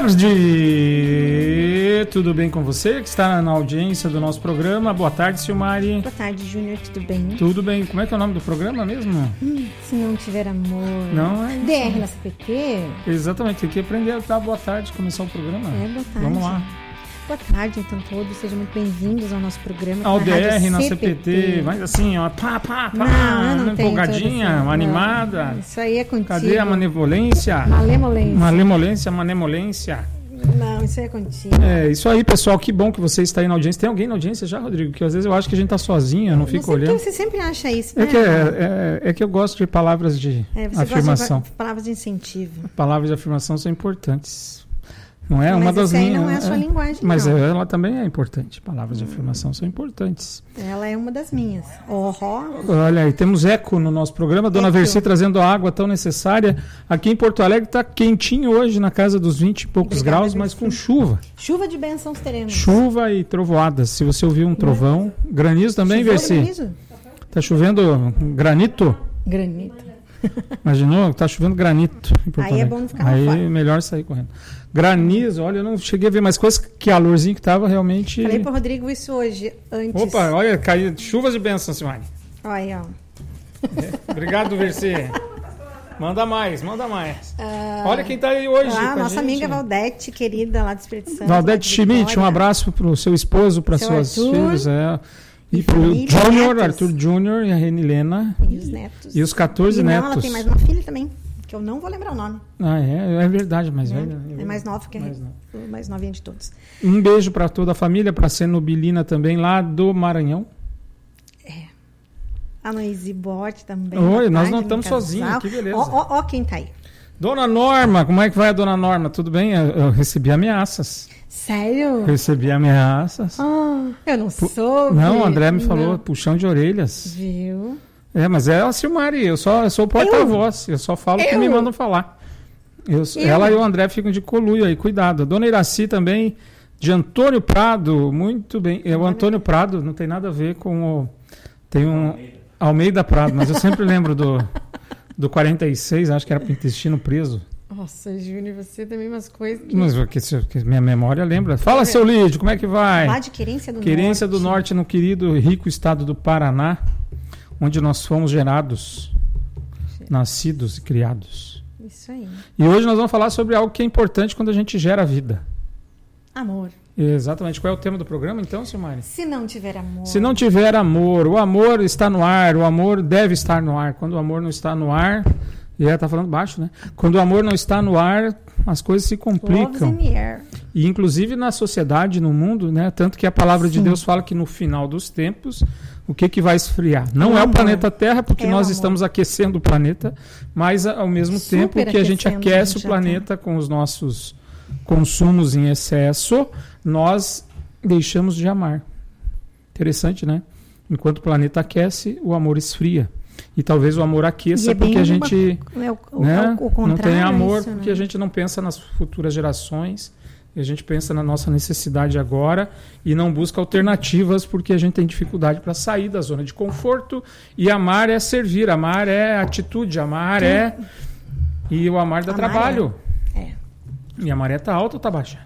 tarde! Tudo bem com você que está na audiência do nosso programa? Boa tarde, Silmari. Boa tarde, Júnior, tudo bem? Tudo bem. Como é que é o nome do programa mesmo? Hum, se não tiver amor. Não é. DR na CPT? Exatamente, tem que aprender a dar boa tarde, começar o programa. É, boa tarde. Vamos lá. Boa tarde, então, todos. Sejam muito bem-vindos ao nosso programa. Ao DR, na CPT. Mas assim, ó, pá, pá, pá, Não, não uma empolgadinha, uma não. animada. Isso aí é contigo. Cadê a manevolência? Malemolência. Malemolência, manemolência. Não, isso aí é contigo. É, isso aí, pessoal, que bom que você está aí na audiência. Tem alguém na audiência já, Rodrigo? Que às vezes eu acho que a gente tá sozinho, eu não porque olhando. você sempre acha isso, É né? que, é, é- é que eu gosto de palavras de É, afirmação. de palavras de incentivo. Palavras de afirmação são importantes. Não é? Uma Mas das essa aí minhas. não é a sua linguagem, Mas não. ela também é importante. Palavras de afirmação são importantes. Ela é uma das minhas. Oh, Olha aí, temos eco no nosso programa. Dona Eco. Versi trazendo a água tão necessária. Aqui em Porto Alegre está quentinho hoje, na casa dos 20 e poucos Obrigada, graus, mas com chuva. chuva de bênçãos teremos. Chuva e trovoadas. Se você ouvir um trovão. Granizo também, Versi? granizo? Tá chovendo granito? Granito. Imaginou? Tá chovendo granito. Aí é bom não ficar Aí fora. é melhor sair correndo. Granizo, olha, eu não cheguei a ver mais coisas. Que calorzinho que tava realmente. Falei pro Rodrigo isso hoje, antes. Opa, olha, caiu chuvas de bênçãos, Simone. Olha aí, ó. Obrigado, Versi. Manda mais, manda mais. Ah, Olha quem tá aí hoje. lá, com a nossa gente. amiga Valdete, querida, lá do Espírito Santo. Valdete Schmidt, um abraço pro seu esposo, para suas Arthur. filhos. É. E, pro Júnior. Arthur Júnior e a Renilena. E os netos. E os 14 E não, netos. ela tem mais uma filha também, que eu não vou lembrar o nome. Ah, é, é verdade, mais né? velha. É mais nova que a Mais nova. mais novinha de todos. Um beijo para toda a família, para a Senobilina também, lá do Maranhão. A Noise Bot também. Oi, nós tarde, não estamos sozinhos, que beleza. Ó, ó, ó quem tá aí. Dona Norma, como é que vai a Dona Norma? Tudo bem? Eu, eu recebi ameaças. Sério? Recebi ameaças. Ah, eu não soube. Não, o André me Não. falou puxão de orelhas. Viu? É, mas é a Silmari, eu só eu sou o porta-voz, eu só falo o que Eu? me mandam falar. Eu- Eu? Ela e o André ficam de coluio aí, cuidado. A Dona Iraci também, de Antônio Prado, muito bem. É, o Antônio Prado não tem nada a ver com o. Tem um. Almeida Prado, mas eu sempre lembro do, do 46, acho que era para intestino preso. Nossa, Júnior, você também umas coisas que... Mas que, que minha memória lembra. Fala, seu Lídio, como é que vai? Lá de Querência do Querência Norte. do Norte, no querido e rico estado do Paraná, onde nós fomos gerados, nascidos e criados. Isso aí. E hoje nós vamos falar sobre algo que é importante quando a gente gera vida. Amor. Exatamente. Qual é o tema do programa, então, Silmari? Se não tiver amor... Se não tiver amor, o amor está no ar, o amor deve estar no ar. Quando o amor não está no ar, e ela está falando baixo, né? Quando o amor não está no ar, as coisas se complicam. E inclusive na sociedade, no mundo, né? Tanto que a palavra de Sim. Deus fala que no final dos tempos, o que, que vai esfriar? Não é o planeta Terra, porque É nós amor. estamos aquecendo o planeta, mas ao mesmo Super tempo que a gente aquece o planeta com os nossos consumos em excesso, nós deixamos de amar. Interessante, né? Enquanto o planeta aquece, o amor esfria. E talvez o amor aqueça é porque a gente É o, o, né? o, contrário não tem é amor isso, porque né? a gente não pensa nas futuras gerações e a gente pensa na nossa necessidade agora e não busca alternativas porque a gente tem dificuldade para sair da zona de conforto e amar é servir, amar é atitude, amar é e o amar dá Amar trabalho. É. E a maré tá alta ou tá baixa?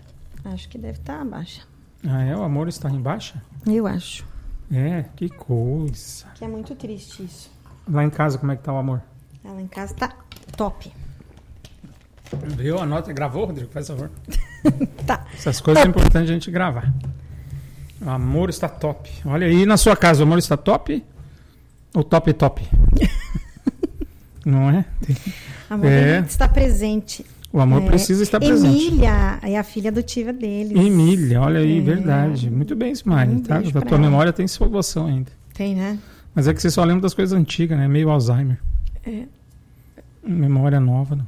Acho que deve estar baixa. Ah, é, o amor está em baixa? Eu acho. É, que coisa. Que é muito triste isso. Lá em casa como é que tá o amor? Ela em casa tá top. Viu? Anota, gravou, Rodrigo? Faz favor. Tá. Essas coisas é importante a gente gravar. O amor está top. Olha aí na sua casa, o amor está top? Ou top top? Não é? Tem- Amor É. está presente. O amor É. precisa estar presente. Emília é a filha adotiva deles. Emília, olha aí, É. verdade. Muito bem, Simari. Um tá? beijo Da pra tua ela. memória tem salvação ainda. Tem, né? Mas é que você só lembra das coisas antigas, né? Meio Alzheimer. É. Memória nova. Não.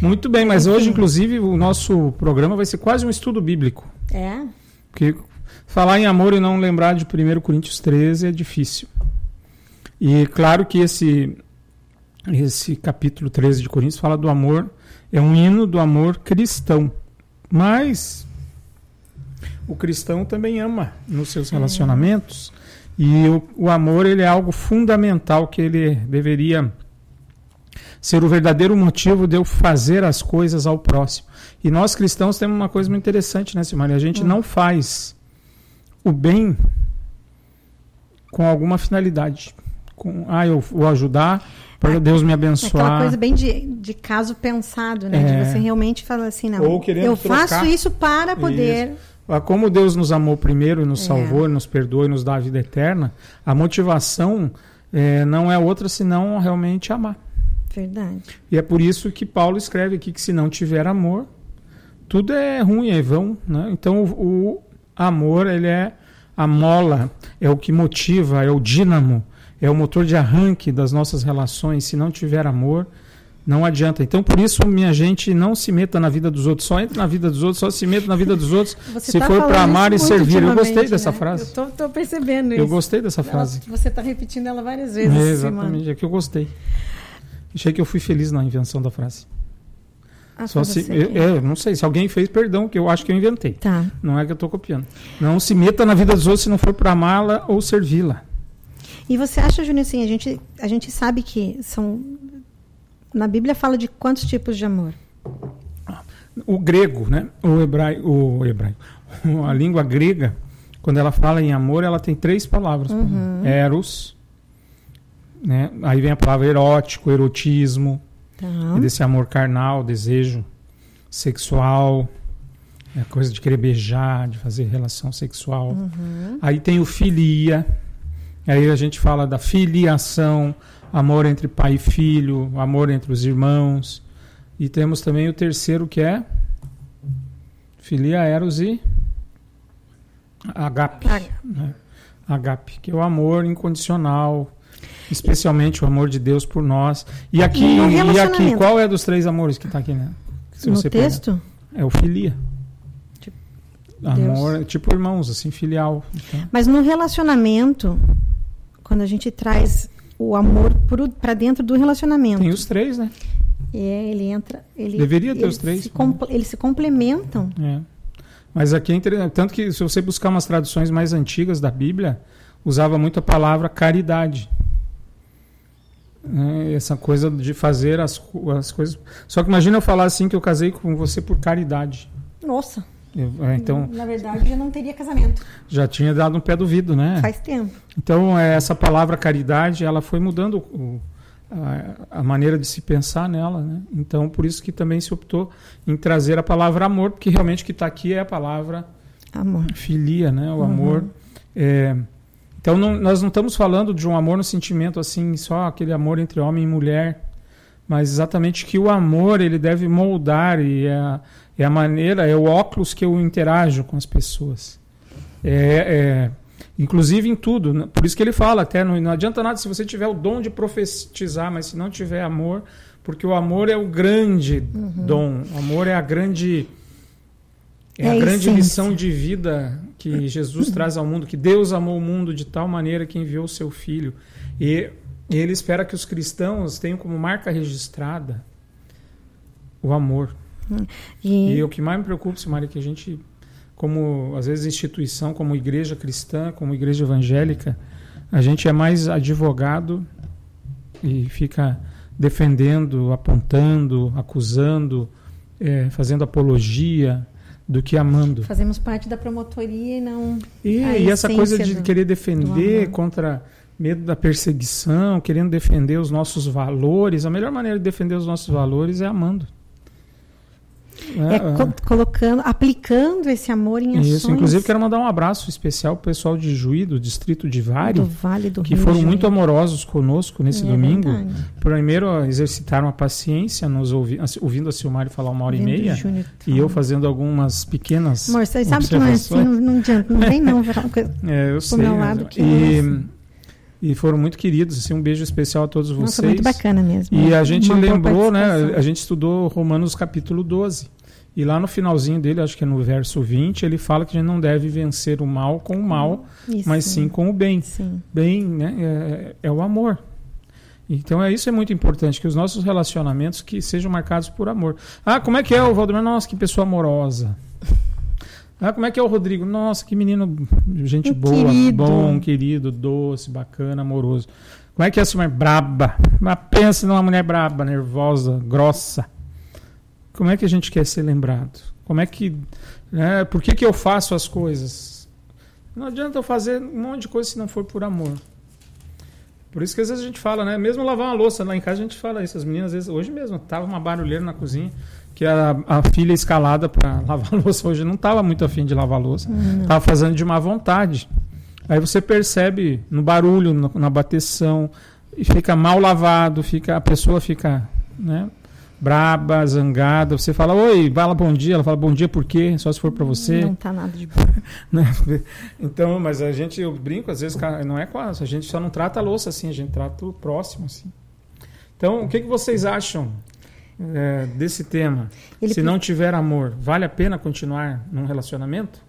Muito bem, mas hoje, inclusive, o nosso programa vai ser quase um estudo bíblico. É. Porque falar em amor e não lembrar de 1 Coríntios 13 é difícil. E claro que esse, esse capítulo 13 de Coríntios fala do amor, é um hino do amor cristão. Mas o cristão também ama nos seus relacionamentos. E o, o amor ele é algo fundamental que ele deveria ser o verdadeiro motivo de eu fazer as coisas ao próximo. E nós cristãos temos uma coisa muito interessante, né, Silmar? A gente hum. não faz o bem com alguma finalidade. Com, ah, eu vou ajudar para Deus me abençoar. Aquela coisa bem de, de caso pensado, né? É. De você realmente falar assim, não, Ou eu trocar. faço isso para poder... Isso. Como Deus nos amou primeiro e nos é. salvou, nos perdoou e nos dá a vida eterna, a motivação é, não é outra senão realmente amar. Verdade. E é por isso que Paulo escreve aqui que se não tiver amor, tudo é ruim, é vão. Né? Então o, o amor ele é a mola, é o que motiva, é o dínamo, é o motor de arranque das nossas relações. Se não tiver amor, não adianta. Então, por isso, minha gente, não se meta na vida dos outros. Só entra na vida dos outros, só se meta na vida dos outros você se tá for para amar e servir. Eu gostei dessa né? frase. Eu estou percebendo isso. Eu gostei dessa frase. Ela, você está repetindo ela várias vezes. É, exatamente, é que eu gostei. Achei que eu fui feliz na invenção da frase. Ah, Só se, eu, é, não sei, se alguém fez, perdão, que eu acho que eu inventei. Tá. Não é que eu estou copiando. Não se meta na vida dos outros se não for para amá-la ou servi-la. E você acha, Júnior, assim, a gente, a gente sabe que são na Bíblia fala de quantos tipos de amor? O grego, né? O hebraico, o hebraico, a língua grega, quando ela fala em amor, ela tem três palavras: uhum. eros, né? Aí vem a palavra erótico, erotismo, tá. e desse amor carnal, desejo sexual, é a coisa de querer beijar, de fazer relação sexual. Uhum. Aí tem o filia, aí a gente fala da filiação, amor entre pai e filho, amor entre os irmãos. E temos também o terceiro que é filia, eros e agape. Né? Agape, que é o amor incondicional, especialmente o amor de Deus por nós. E aqui, e aqui qual é dos três amores que está aqui, né? Se no texto? É o filia. Tipo, amor, tipo irmãos, assim, filial. Então. Mas no relacionamento, quando a gente traz o amor para dentro do relacionamento. Tem os três, né? É, ele entra. Ele, Deveria ter os três. Se eles se complementam. É. Mas aqui é interessante. Tanto que, se você buscar umas traduções mais antigas da Bíblia, usava muito a palavra caridade. É, essa coisa de fazer as, as coisas. Só que imagina eu falar assim que eu casei com você por caridade. Nossa. É, então, Na verdade, já não teria casamento. Já tinha dado um pé do vidro, né? Faz tempo. Então, é, essa palavra caridade, ela foi mudando o, a, a, maneira de se pensar nela, né? Então, por isso que também se optou em trazer a palavra amor, porque realmente o que está aqui é a palavra amor. filia, né? O uhum. amor. É, então, não, nós não estamos falando de um amor no sentimento assim, só aquele amor entre homem e mulher, mas exatamente que o amor ele deve moldar e é é a maneira, é o óculos que eu interajo com as pessoas. É, é, inclusive em tudo. Né? Por isso que ele fala até, não, não adianta nada se você tiver o dom de profetizar, mas se não tiver amor, porque o amor é o grande uhum. dom. O amor é a grande é, é a grande missão de vida que Jesus traz ao mundo, que Deus amou o mundo de tal maneira que enviou o seu filho. E, e ele espera que os cristãos tenham como marca registrada o amor. E... e o que mais me preocupa, Maria, é que a gente, como às vezes instituição, como igreja cristã, como igreja evangélica, a gente é mais advogado e fica defendendo, apontando, acusando, é, fazendo apologia do que amando. Fazemos parte da promotoria e não. E, e essa coisa de do, querer defender contra medo da perseguição, querendo defender os nossos valores, a melhor maneira de defender os nossos valores é amando. É, é, co colocando, aplicando esse amor em ações. Isso, inclusive quero mandar um abraço especial para o pessoal de Juí, do distrito de Vale, do vale do que Rio foram muito amorosos conosco nesse é domingo. Verdade. Primeiro exercitaram a paciência, nos ouvi, ouvindo a Silmari falar uma hora e meia, e eu fazendo algumas pequenas Amor, você sabe que não é assim, não, não adianta, não vem não. é, eu sei. Meu lado que e, e foram muito queridos, assim, um beijo especial a todos Nossa, vocês. muito bacana mesmo. E a gente lembrou, né, a gente estudou Romanos capítulo 12. E lá no finalzinho dele, acho que é no verso 20, ele fala que a gente não deve vencer o mal com o mal, isso. mas sim com o bem. Sim. Bem né, é, é, o amor. Então é isso é muito importante, que os nossos relacionamentos que sejam marcados por amor. Ah, como é que é o Valdemar? Nossa, que pessoa amorosa. Ah, como é que é o Rodrigo? Nossa, que menino, gente Um boa, querido. bom, querido, doce, bacana, amoroso. Como é que é essa mulher braba? Mas pensa numa mulher braba, nervosa, grossa. Como é que a gente quer ser lembrado? Como é que. né, por que, que eu faço as coisas? Não adianta eu fazer um monte de coisa se não for por amor. Por isso que às vezes a gente fala, né? Mesmo lavar uma louça lá em casa, a gente fala isso. As meninas, às vezes, hoje mesmo, tava uma barulheira na cozinha, que a, a filha escalada para lavar a louça hoje não tava muito afim de lavar a louça. Não. Tava fazendo de má vontade. Aí você percebe no barulho, no- na bateção, e fica mal lavado, fica, a pessoa fica né, braba, zangada. Você fala, oi, fala bom dia. Ela fala, bom dia por quê? Só se for para você. Não tá nada de bom. né? Então, mas a gente, eu brinco, às vezes, não é com a, a gente só não trata a louça assim, a gente trata o próximo assim. Então, o que, que vocês acham é, desse tema? Ele Se não tiver amor, vale a pena continuar num relacionamento?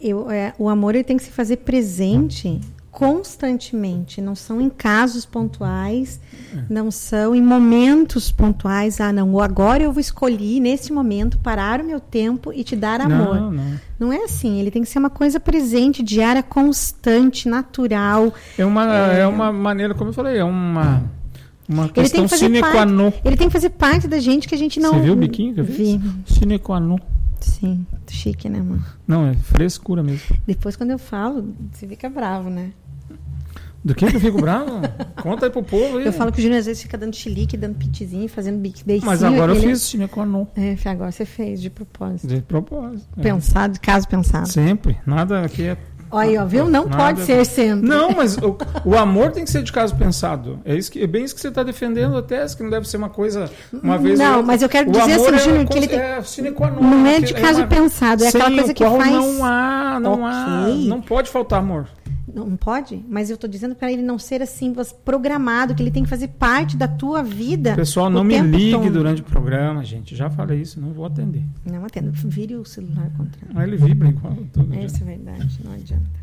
Eu, é, o amor ele tem que se fazer presente constantemente, não são em casos pontuais, É. não são em momentos pontuais. Ah, não, agora eu vou escolher nesse momento parar o meu tempo e te dar amor. Não, não. Não é assim, ele tem que ser uma coisa presente, diária, constante, natural. É uma, é... uma maneira, como eu falei, é uma, uma tem questão que sine qua non. Ele tem que fazer parte da gente que a gente não. Você viu o biquinho que eu? Vi. Sine qua non. Sim, chique, né, mano? Não, é frescura mesmo. Depois, quando eu falo, você fica bravo, né? Do que que eu fico bravo? Conta aí pro povo aí. Eu falo que o Júnior às vezes fica dando chilique, dando pitizinho, fazendo beicinho. Mas agora eu fiz qua non. É, agora você fez, de propósito. De propósito. é. Pensado, caso pensado. Sempre. Nada aqui é Olha aí, ó, viu? Não Nada- pode ser sempre. Não, mas o, o amor tem que ser de caso pensado. É, isso que, é bem isso que você está defendendo até, que não deve ser uma coisa uma vez. Não, mas eu quero O dizer assim, é, Júnior, que ele tem- é non, Não é que de caso uma- pensado, é aquela coisa que faz. Não há, não há, Ok. não pode faltar amor. Não pode? Mas eu tô dizendo para ele não ser assim, programado, que ele tem que fazer parte da tua vida. Pessoal, não me ligue todo. durante o programa, gente. Já falei isso, não vou atender. Não atendo. Vire o celular contra. Aí ele vibra igual tudo. É, isso é verdade, não adianta.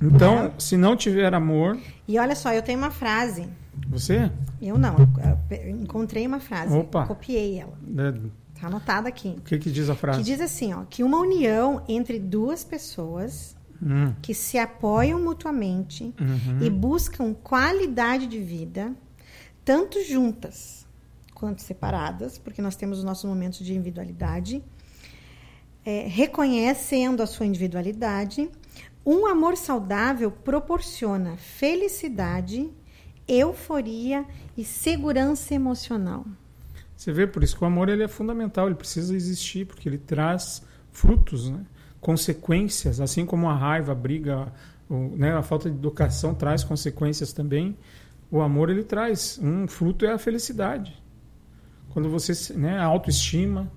Então, se não tiver amor, E olha só, eu tenho uma frase. você Eu não, eu, encontrei uma frase. Opa. Copiei ela. né, Tá anotada aqui. o que, que diz a frase? Que diz assim, ó, que uma união entre duas pessoas Hum, que se apoiam mutuamente uhum. e buscam qualidade de vida, tanto juntas quanto separadas, porque nós temos os nossos momentos de individualidade, é, reconhecendo a sua individualidade, um amor saudável proporciona felicidade, euforia e segurança emocional. Você vê, por isso que o amor ele é fundamental, ele precisa existir, porque ele traz frutos, né? Consequências, assim como a raiva, a briga, o, né? a falta de educação traz consequências também. O amor ele traz, um fruto é a felicidade. Quando você, né, a autoestima,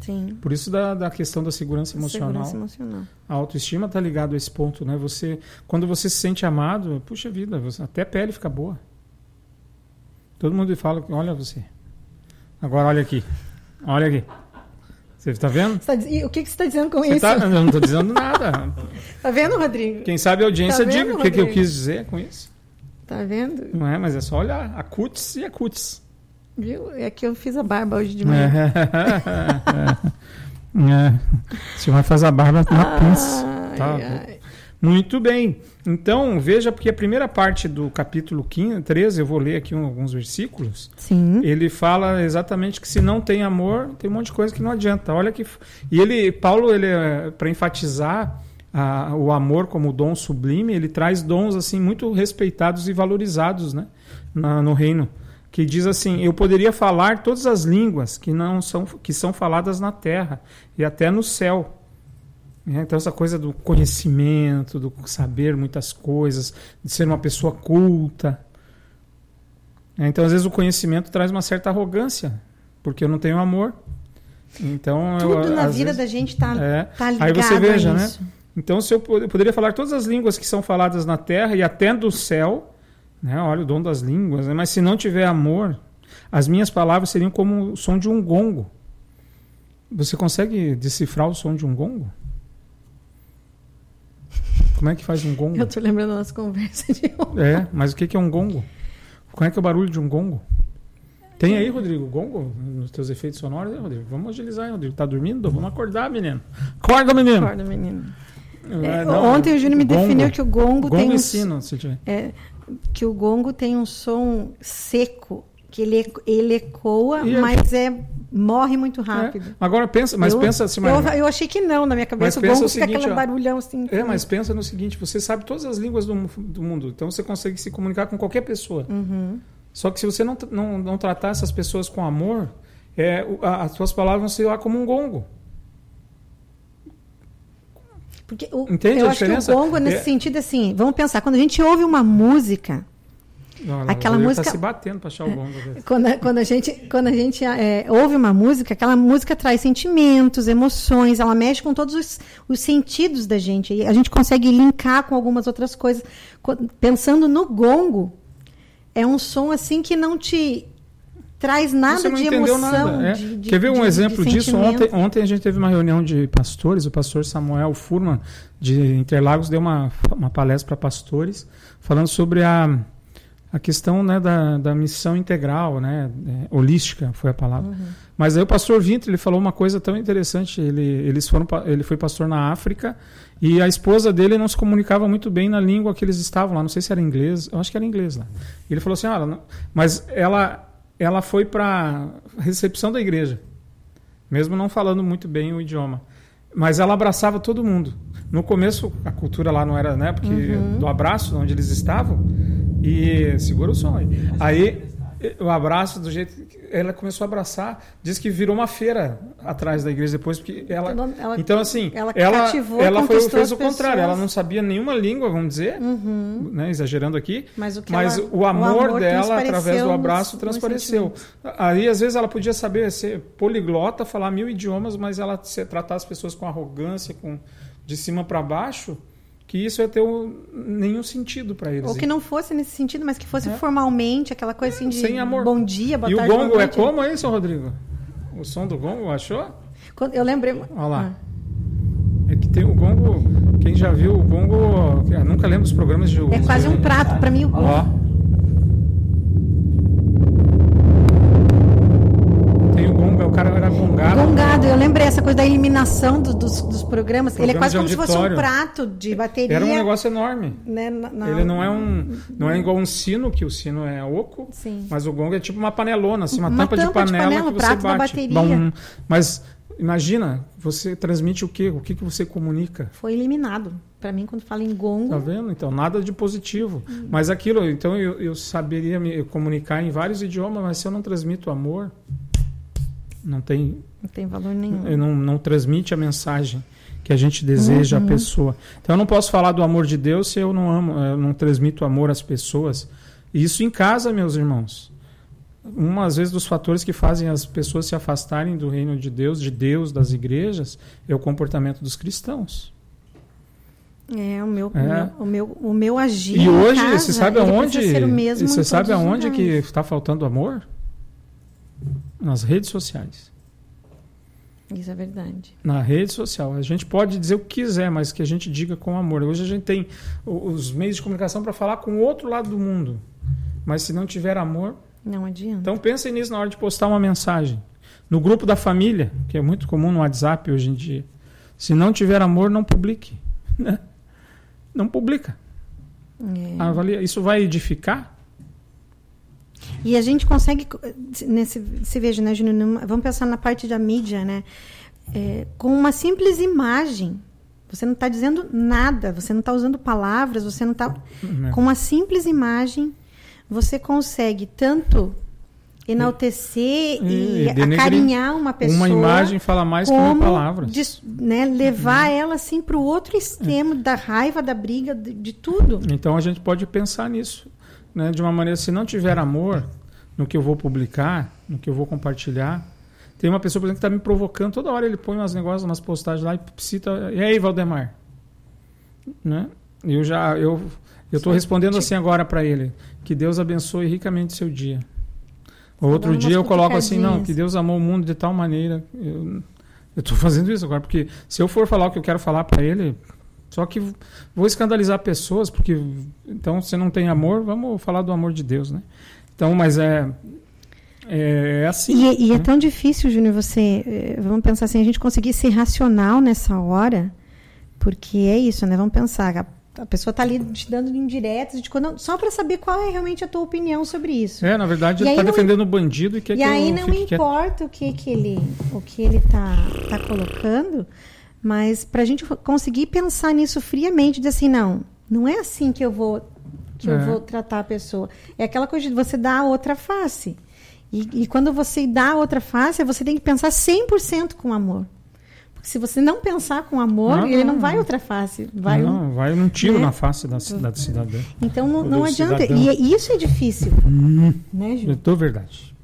Sim. por isso da, da questão da segurança emocional. Segurança emocional. A autoestima está ligado a esse ponto, né? Você, quando você se sente amado, puxa vida, você- até a pele fica boa. Todo mundo fala, que olha você. Agora olha aqui, olha aqui. Você está vendo? Tá e o que, que você está dizendo com Você isso? tá, eu não estou dizendo nada. Tá vendo, Rodrigo? Quem sabe a audiência Tá vendo, diga o que, que eu quis dizer com isso. Tá vendo? Não é, mas é só olhar a cutis e a cutis. Viu? É que eu fiz a barba hoje de manhã. É. Você vai fazer a barba na pinça. Ai, Tá. Muito bem. Então, veja, porque a primeira parte do capítulo 15, 13, eu vou ler aqui um- alguns versículos. Sim. Ele fala exatamente que se não tem amor, tem um monte de coisa que não adianta. Olha que e ele, Paulo, ele para enfatizar a- o amor como dom sublime, ele traz dons assim muito respeitados e valorizados, né, na- no reino. Que diz assim: Eu poderia falar todas as línguas que não são que são faladas na terra e até no céu. Né? Então, essa coisa do conhecimento, do saber muitas coisas, de ser uma pessoa culta. É, Então, às vezes, o conhecimento traz uma certa arrogância, porque eu não tenho amor. Então, eu, Tudo na às vida vezes- da gente tá, É. tá ligado Aí você veja, a né? Então, se eu, eu poderia falar todas as línguas que são faladas na terra e até do céu, né? olha o dom das línguas, né? mas se não tiver amor, as minhas palavras seriam como o som de um gongo. Você consegue decifrar o som de um gongo? Como é que faz um gongo? Eu tô lembrando da nossa conversa de ontem. É, mas o que que é um gongo? Como é que é o barulho de um gongo? Tem aí, Rodrigo, gongo nos teus efeitos sonoros, né, Rodrigo? Vamos agilizar aí, Rodrigo. Tá dormindo? Vamos acordar, menino. Acorda, menino. Acorda, menino. É, É, não, ontem o Júnior me gongo. definiu que o gongo, Gongo tem um, se tiver. é, que o gongo tem um som seco, que ele, ele ecoa, E é- mas é morre muito rápido. É. Agora pensa, mas eu, pensa assim, eu, mas, eu achei que não, na minha cabeça o pensa o fica seguinte, aquele ó. barulhão assim. é, mas pensa no seguinte, você sabe todas as línguas do, do mundo, então você consegue se comunicar com qualquer pessoa. Uhum. Só que se você não, não, não tratar essas pessoas com amor, é, a- as suas palavras vão ser lá como um gongo. Porque o, Entende eu a acho que o gongo, nesse É- sentido, assim, vamos pensar, quando a gente ouve uma música, Não, ela- Aquela música- Tá se batendo para achar o gongo. velho. Quando a, quando a gente, quando a gente é, ouve uma música, aquela música traz sentimentos, emoções, ela mexe com todos os, os sentidos da gente. E a gente consegue linkar com algumas outras coisas. Co- Pensando no gongo, é um som assim que não te traz nada de emoção. nada. é. de- de- Quer ver um de- exemplo disso? Ontem, ontem a gente teve uma reunião de pastores, o pastor Samuel Furman, de Interlagos, deu uma, uma palestra para pastores, falando sobre a, a questão né, da, da missão integral, né, é, holística foi a palavra. Uhum. Mas aí o pastor Vintre ele falou uma coisa tão interessante. Ele, eles foram, ele foi pastor na África e a esposa dele não se comunicava muito bem na língua que eles estavam lá. Não sei se era inglês, eu acho que era inglês lá. Ele falou assim: ah, mas ela, ela foi para recepção da igreja, mesmo não falando muito bem o idioma. Mas ela abraçava todo mundo. No começo, a cultura lá não era, né? Porque Uhum. do abraço, onde eles estavam. E segura o som aí. Aí, o abraço, do jeito que ela começou a abraçar, diz que virou uma feira atrás da igreja depois, porque ela. Então, ela- Então, assim, ela ela, cativou, ela foi, fez o contrário. Ela não sabia nenhuma língua, vamos dizer, Uhum. né, exagerando aqui, Mas, o, que mas ela- o amor, amor dela, através do nos- abraço, nos transpareceu. Aí, às vezes, ela podia saber ser poliglota, falar mil idiomas, mas ela se, tratar as pessoas com arrogância, com de cima para baixo, que isso ia ter um- nenhum sentido para eles. Ou que não fosse nesse sentido, mas que fosse É. formalmente, aquela coisa assim de Sem amor. bom dia, boa e o tarde, boa gongo é como aí, seu Rodrigo? O som do gongo, achou? Quando- Eu lembrei. Olha lá. Ah. É que tem o gongo. Quem já viu o gongo. eu nunca lembro dos programas de. É quase um prato. Para mim, o gongo. Ó. Tem o gongo, é o cara era gongado. Gongado, eu lembrei essa coisa da eliminação do- dos, dos programas. Ele é quase de como se fosse um prato de bateria. Era um negócio enorme. né, na- na- Ele não é um. Não é igual um sino, que o sino é oco. Sim. Mas o gongo é tipo uma panelona, assim, uma, Uma tampa, de tampa de panela panela, que você bate. bateria. Bom, mas imagina, você transmite o quê? O que, que você comunica? Foi eliminado. Para mim, quando fala em gongo, Tá vendo? Então, nada de positivo. Mas aquilo, então eu, eu saberia me comunicar em vários idiomas, mas se eu não transmito amor, não tem. não tem valor nenhum. Não, não transmite a mensagem que a gente deseja Uhum. à pessoa. Então eu não posso falar do amor de Deus se eu não amo, eu não transmito amor às pessoas. Isso em casa, meus irmãos. Um, às vezes, dos fatores que fazem as pessoas se afastarem do reino de Deus, de Deus, das igrejas, é o comportamento dos cristãos. É, o meu, É. O, meu, o, meu, o meu agir. E hoje, casa, você sabe aonde? Você sabe aonde que está faltando amor? Nas redes sociais. Isso é verdade. Na rede social. A gente pode dizer o que quiser, mas que a gente diga com amor. Hoje a gente tem os meios de comunicação para falar com o outro lado do mundo. Mas se não tiver amor, Não adianta. então pensem nisso na hora de postar uma mensagem. No grupo da família, que é muito comum no WhatsApp hoje em dia. Se não tiver amor, não publique. né? Não publica. É. Avalia. Isso vai edificar? E a gente consegue, nesse, se veja, né, Júnior? numa- Vamos pensar na parte da mídia, né? É, com uma simples imagem. Você não está dizendo nada, você não está usando palavras, você não está. Né? Com uma simples imagem, você consegue tanto enaltecer E- e, e denegrir. acarinhar uma pessoa. Uma imagem fala mais que como palavras. des- né, levar ela assim para o outro extremo da raiva, da briga, de, de tudo. Então a gente pode pensar nisso, né? De uma maneira, se não tiver amor no que eu vou publicar, no que eu vou compartilhar, tem uma pessoa, por exemplo, que está me provocando toda hora. Ele põe umas negócios, umas postagens lá e cita. E aí, Valdemar, né? Eu já eu eu estou respondendo assim agora para ele. Que Deus abençoe ricamente seu dia. Outro dando dia eu coloco assim, não, que Deus amou o mundo de tal maneira. Eu estou fazendo isso agora, porque se eu for falar o que eu quero falar para ele, só que vou escandalizar pessoas, porque então você não tem amor, vamos falar do amor de Deus, né? Então, mas é é, é assim. E, e é né? tão difícil, Júnior, você. Eh, vamos pensar assim, a gente conseguir ser racional nessa hora, porque é isso, né? Vamos pensar. A, a pessoa está ali te dando indiretas, de quando, só para saber qual é realmente a tua opinião sobre isso. É, na verdade, e ele está defendendo o bandido e quer e que aí não importa o que, que ele o que ele está tá colocando, mas para a gente conseguir pensar nisso friamente, de assim, não, não é assim que eu vou que é. eu vou tratar a pessoa. É aquela coisa de você dar a outra face. E, e quando você dá a outra face, você tem que pensar 100% com amor. Porque se você não pensar com amor, não, ele não, não vai outra face. Vai não, um, vai um tiro né? na face da, da cidadã. Então não, não adianta. E é, isso é difícil. Hum, né, Ju? É verdade.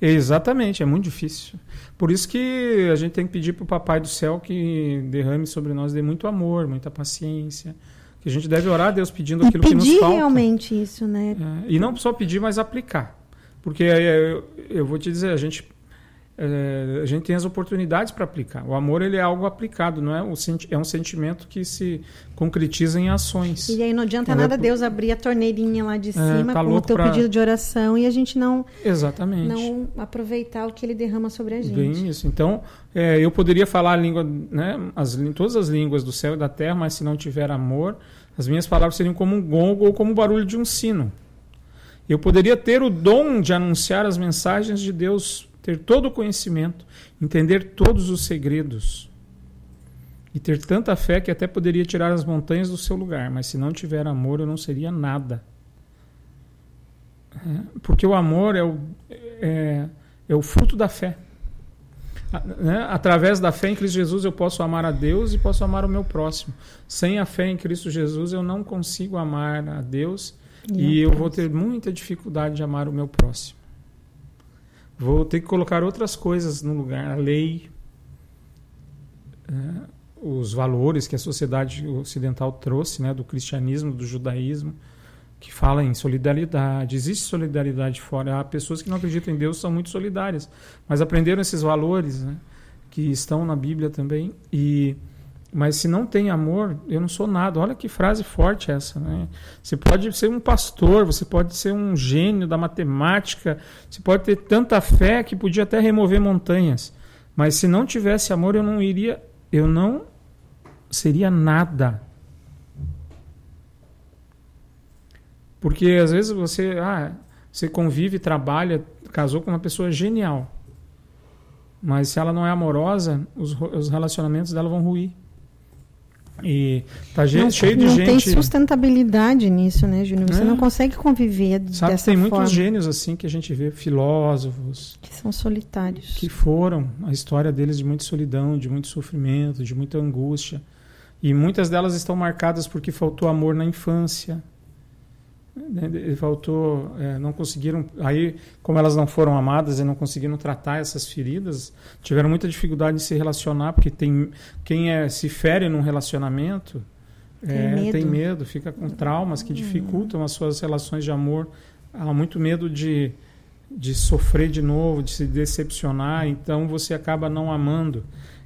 Exatamente, é muito difícil. Por isso que a gente tem que pedir para o Papai do Céu que derrame sobre nós de muito amor, muita paciência. Que a gente deve orar a Deus pedindo aquilo que nos falta. pedir realmente isso, né? É, e não só pedir, mas aplicar. Porque eu, eu vou te dizer, a gente é, a gente tem as oportunidades para aplicar. O amor ele é algo aplicado, não é? O é um sentimento que se concretiza em ações. E aí não adianta nada é, Deus abrir a torneirinha lá de cima tá com o teu pra... pedido de oração e a gente não exatamente não aproveitar o que ele derrama sobre a gente. Bem isso. Então é, eu poderia falar a língua, né? As, todas as línguas do céu e da terra, mas se não tiver amor, as minhas palavras seriam como um gongo ou como o barulho de um sino. Eu poderia ter o dom de anunciar as mensagens de Deus, ter todo o conhecimento, entender todos os segredos e ter tanta fé que até poderia tirar as montanhas do seu lugar, mas se não tiver amor, eu não seria nada. É, porque o amor é o, é, é o fruto da fé. Né? Através da fé em Cristo Jesus eu posso amar a Deus e posso amar o meu próximo. Sem a fé em Cristo Jesus eu não consigo amar a Deus e, eu vou ter muita dificuldade de amar o meu próximo. Vou ter que colocar outras coisas no lugar, a lei, é, os valores que a sociedade ocidental trouxe, né, do cristianismo, do judaísmo, que fala em solidariedade. Existe solidariedade fora. Há pessoas que não acreditam em Deus são muito solidárias, mas aprenderam esses valores, né, que estão na Bíblia também e mas se não tem amor, eu não sou nada. Olha que frase forte essa. Né? Você pode ser um pastor, você pode ser um gênio da matemática, você pode ter tanta fé que podia até remover montanhas. Mas se não tivesse amor, eu não iria, eu não seria nada. Porque às vezes você, ah, você convive, trabalha, casou com uma pessoa genial. Mas se ela não é amorosa, os, os relacionamentos dela vão ruir. E tá não, cheio de não gente. Não tem sustentabilidade nisso, né, Júnior? Você é. não consegue conviver Sabe dessa tem forma. muitos gênios assim que a gente vê, filósofos. Que são solitários. Que foram. A história deles de muita solidão, de muito sofrimento, de muita angústia. E muitas delas estão marcadas porque faltou amor na infância. Faltou, é, não conseguiram. Aí, como elas não foram amadas e não conseguiram tratar essas feridas, tiveram muita dificuldade de se relacionar, porque tem quem é, se fere num relacionamento tem, é, medo. tem medo, fica com traumas que dificultam as suas relações de amor. Há muito medo de, de sofrer de novo, de se decepcionar, então você acaba não amando.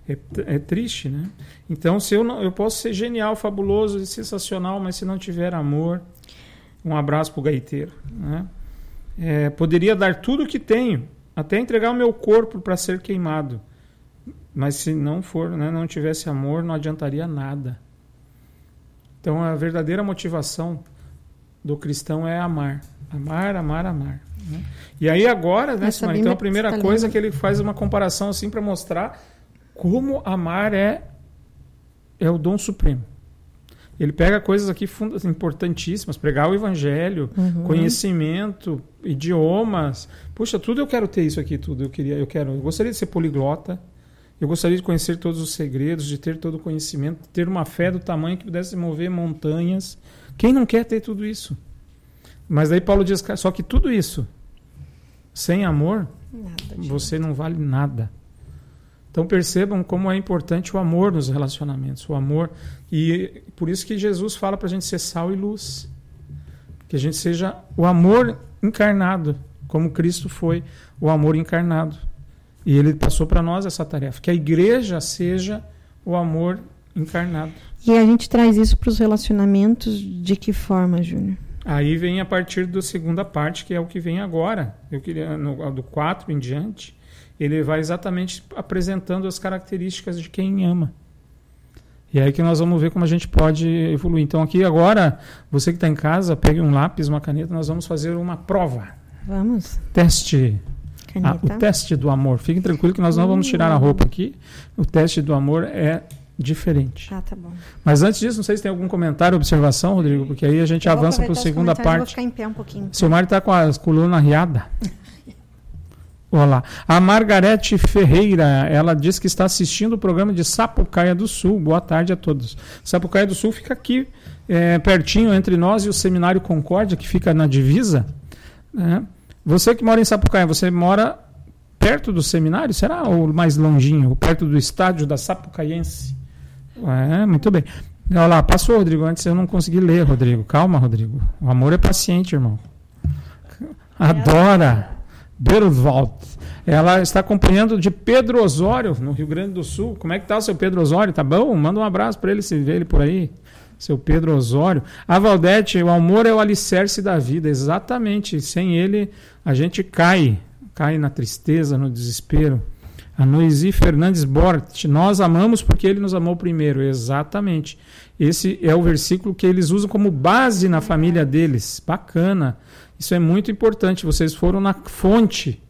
É, é, triste, né? Então, se eu não, eu posso ser genial, fabuloso, sensacional, mas se não tiver amor, um abraço para o gaiteiro. Né? É, poderia dar tudo o que tenho, até entregar o meu corpo para ser queimado. Mas se não for, né, não tivesse amor, não adiantaria nada. Então a verdadeira motivação do cristão é amar. Amar, amar, amar. Né? E aí agora, né, Simone, então a primeira tá coisa é que ele faz uma comparação assim para mostrar como amar é, é o dom supremo. Ele pega coisas aqui importantíssimas, pregar o evangelho, uhum. conhecimento, idiomas. Puxa, tudo eu quero ter isso aqui, tudo eu queria, eu quero. Eu gostaria de ser poliglota. Eu gostaria de conhecer todos os segredos, de ter todo o conhecimento, de ter uma fé do tamanho que pudesse mover montanhas. Quem não quer ter tudo isso? Mas daí Paulo diz, só que tudo isso sem amor, nada, você não vale nada. Então percebam como é importante o amor nos relacionamentos, o amor. E por isso que Jesus fala para a gente ser sal e luz. Que a gente seja o amor encarnado, como Cristo foi o amor encarnado. E ele passou para nós essa tarefa, que a igreja seja o amor encarnado. E a gente traz isso para os relacionamentos de que forma, Júnior? Aí vem a partir da segunda parte, que é o que vem agora. Eu queria no, do 4 em diante, ele vai exatamente apresentando as características de quem ama. E é aí que nós vamos ver como a gente pode evoluir. Então aqui agora, você que está em casa, pegue um lápis, uma caneta, nós vamos fazer uma prova. Vamos. Teste. Ah, o teste do amor. Fiquem tranquilos que nós não vamos tirar a roupa aqui. O teste do amor é diferente. Ah, tá bom. Mas antes disso, não sei se tem algum comentário, observação, Rodrigo, porque aí a gente eu avança para a segunda parte. Vou ficar em pé um pouquinho. Seu Mário está com a coluna riada. Olá. A Margarete Ferreira, ela diz que está assistindo o programa de Sapucaia do Sul. Boa tarde a todos. Sapucaia do Sul fica aqui, é, pertinho entre nós e o Seminário Concórdia, que fica na divisa. Né? Você que mora em Sapucaia, você mora perto do seminário, será? Ou mais longinho, perto do estádio da Sapucaiense? É, muito bem. Olha lá, passou, Rodrigo. Antes eu não consegui ler, Rodrigo. Calma, Rodrigo. O amor é paciente, irmão. Adora. Berwald. Ela está acompanhando de Pedro Osório, no Rio Grande do Sul. Como é que tá o seu Pedro Osório? Tá bom? Manda um abraço para ele se vê ele por aí. Seu Pedro Osório. A Valdete, o amor é o alicerce da vida. Exatamente. Sem ele, a gente cai. Cai na tristeza, no desespero. A Noisi Fernandes Bort, nós amamos porque ele nos amou primeiro. Exatamente. Esse é o versículo que eles usam como base na família deles. Bacana. Isso é muito importante. Vocês foram na fonte,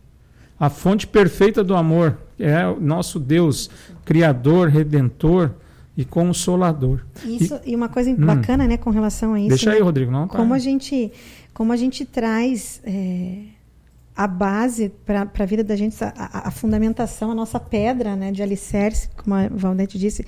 a fonte perfeita do amor. É o nosso Deus, Criador, Redentor e Consolador. Isso, e, e uma coisa hum, bacana, né, com relação a isso. Deixa né? aí, Rodrigo. Não, como a gente, como a gente traz é, a base para a vida da gente, a, a, fundamentação, a nossa pedra né, de alicerce, como a Valdete disse,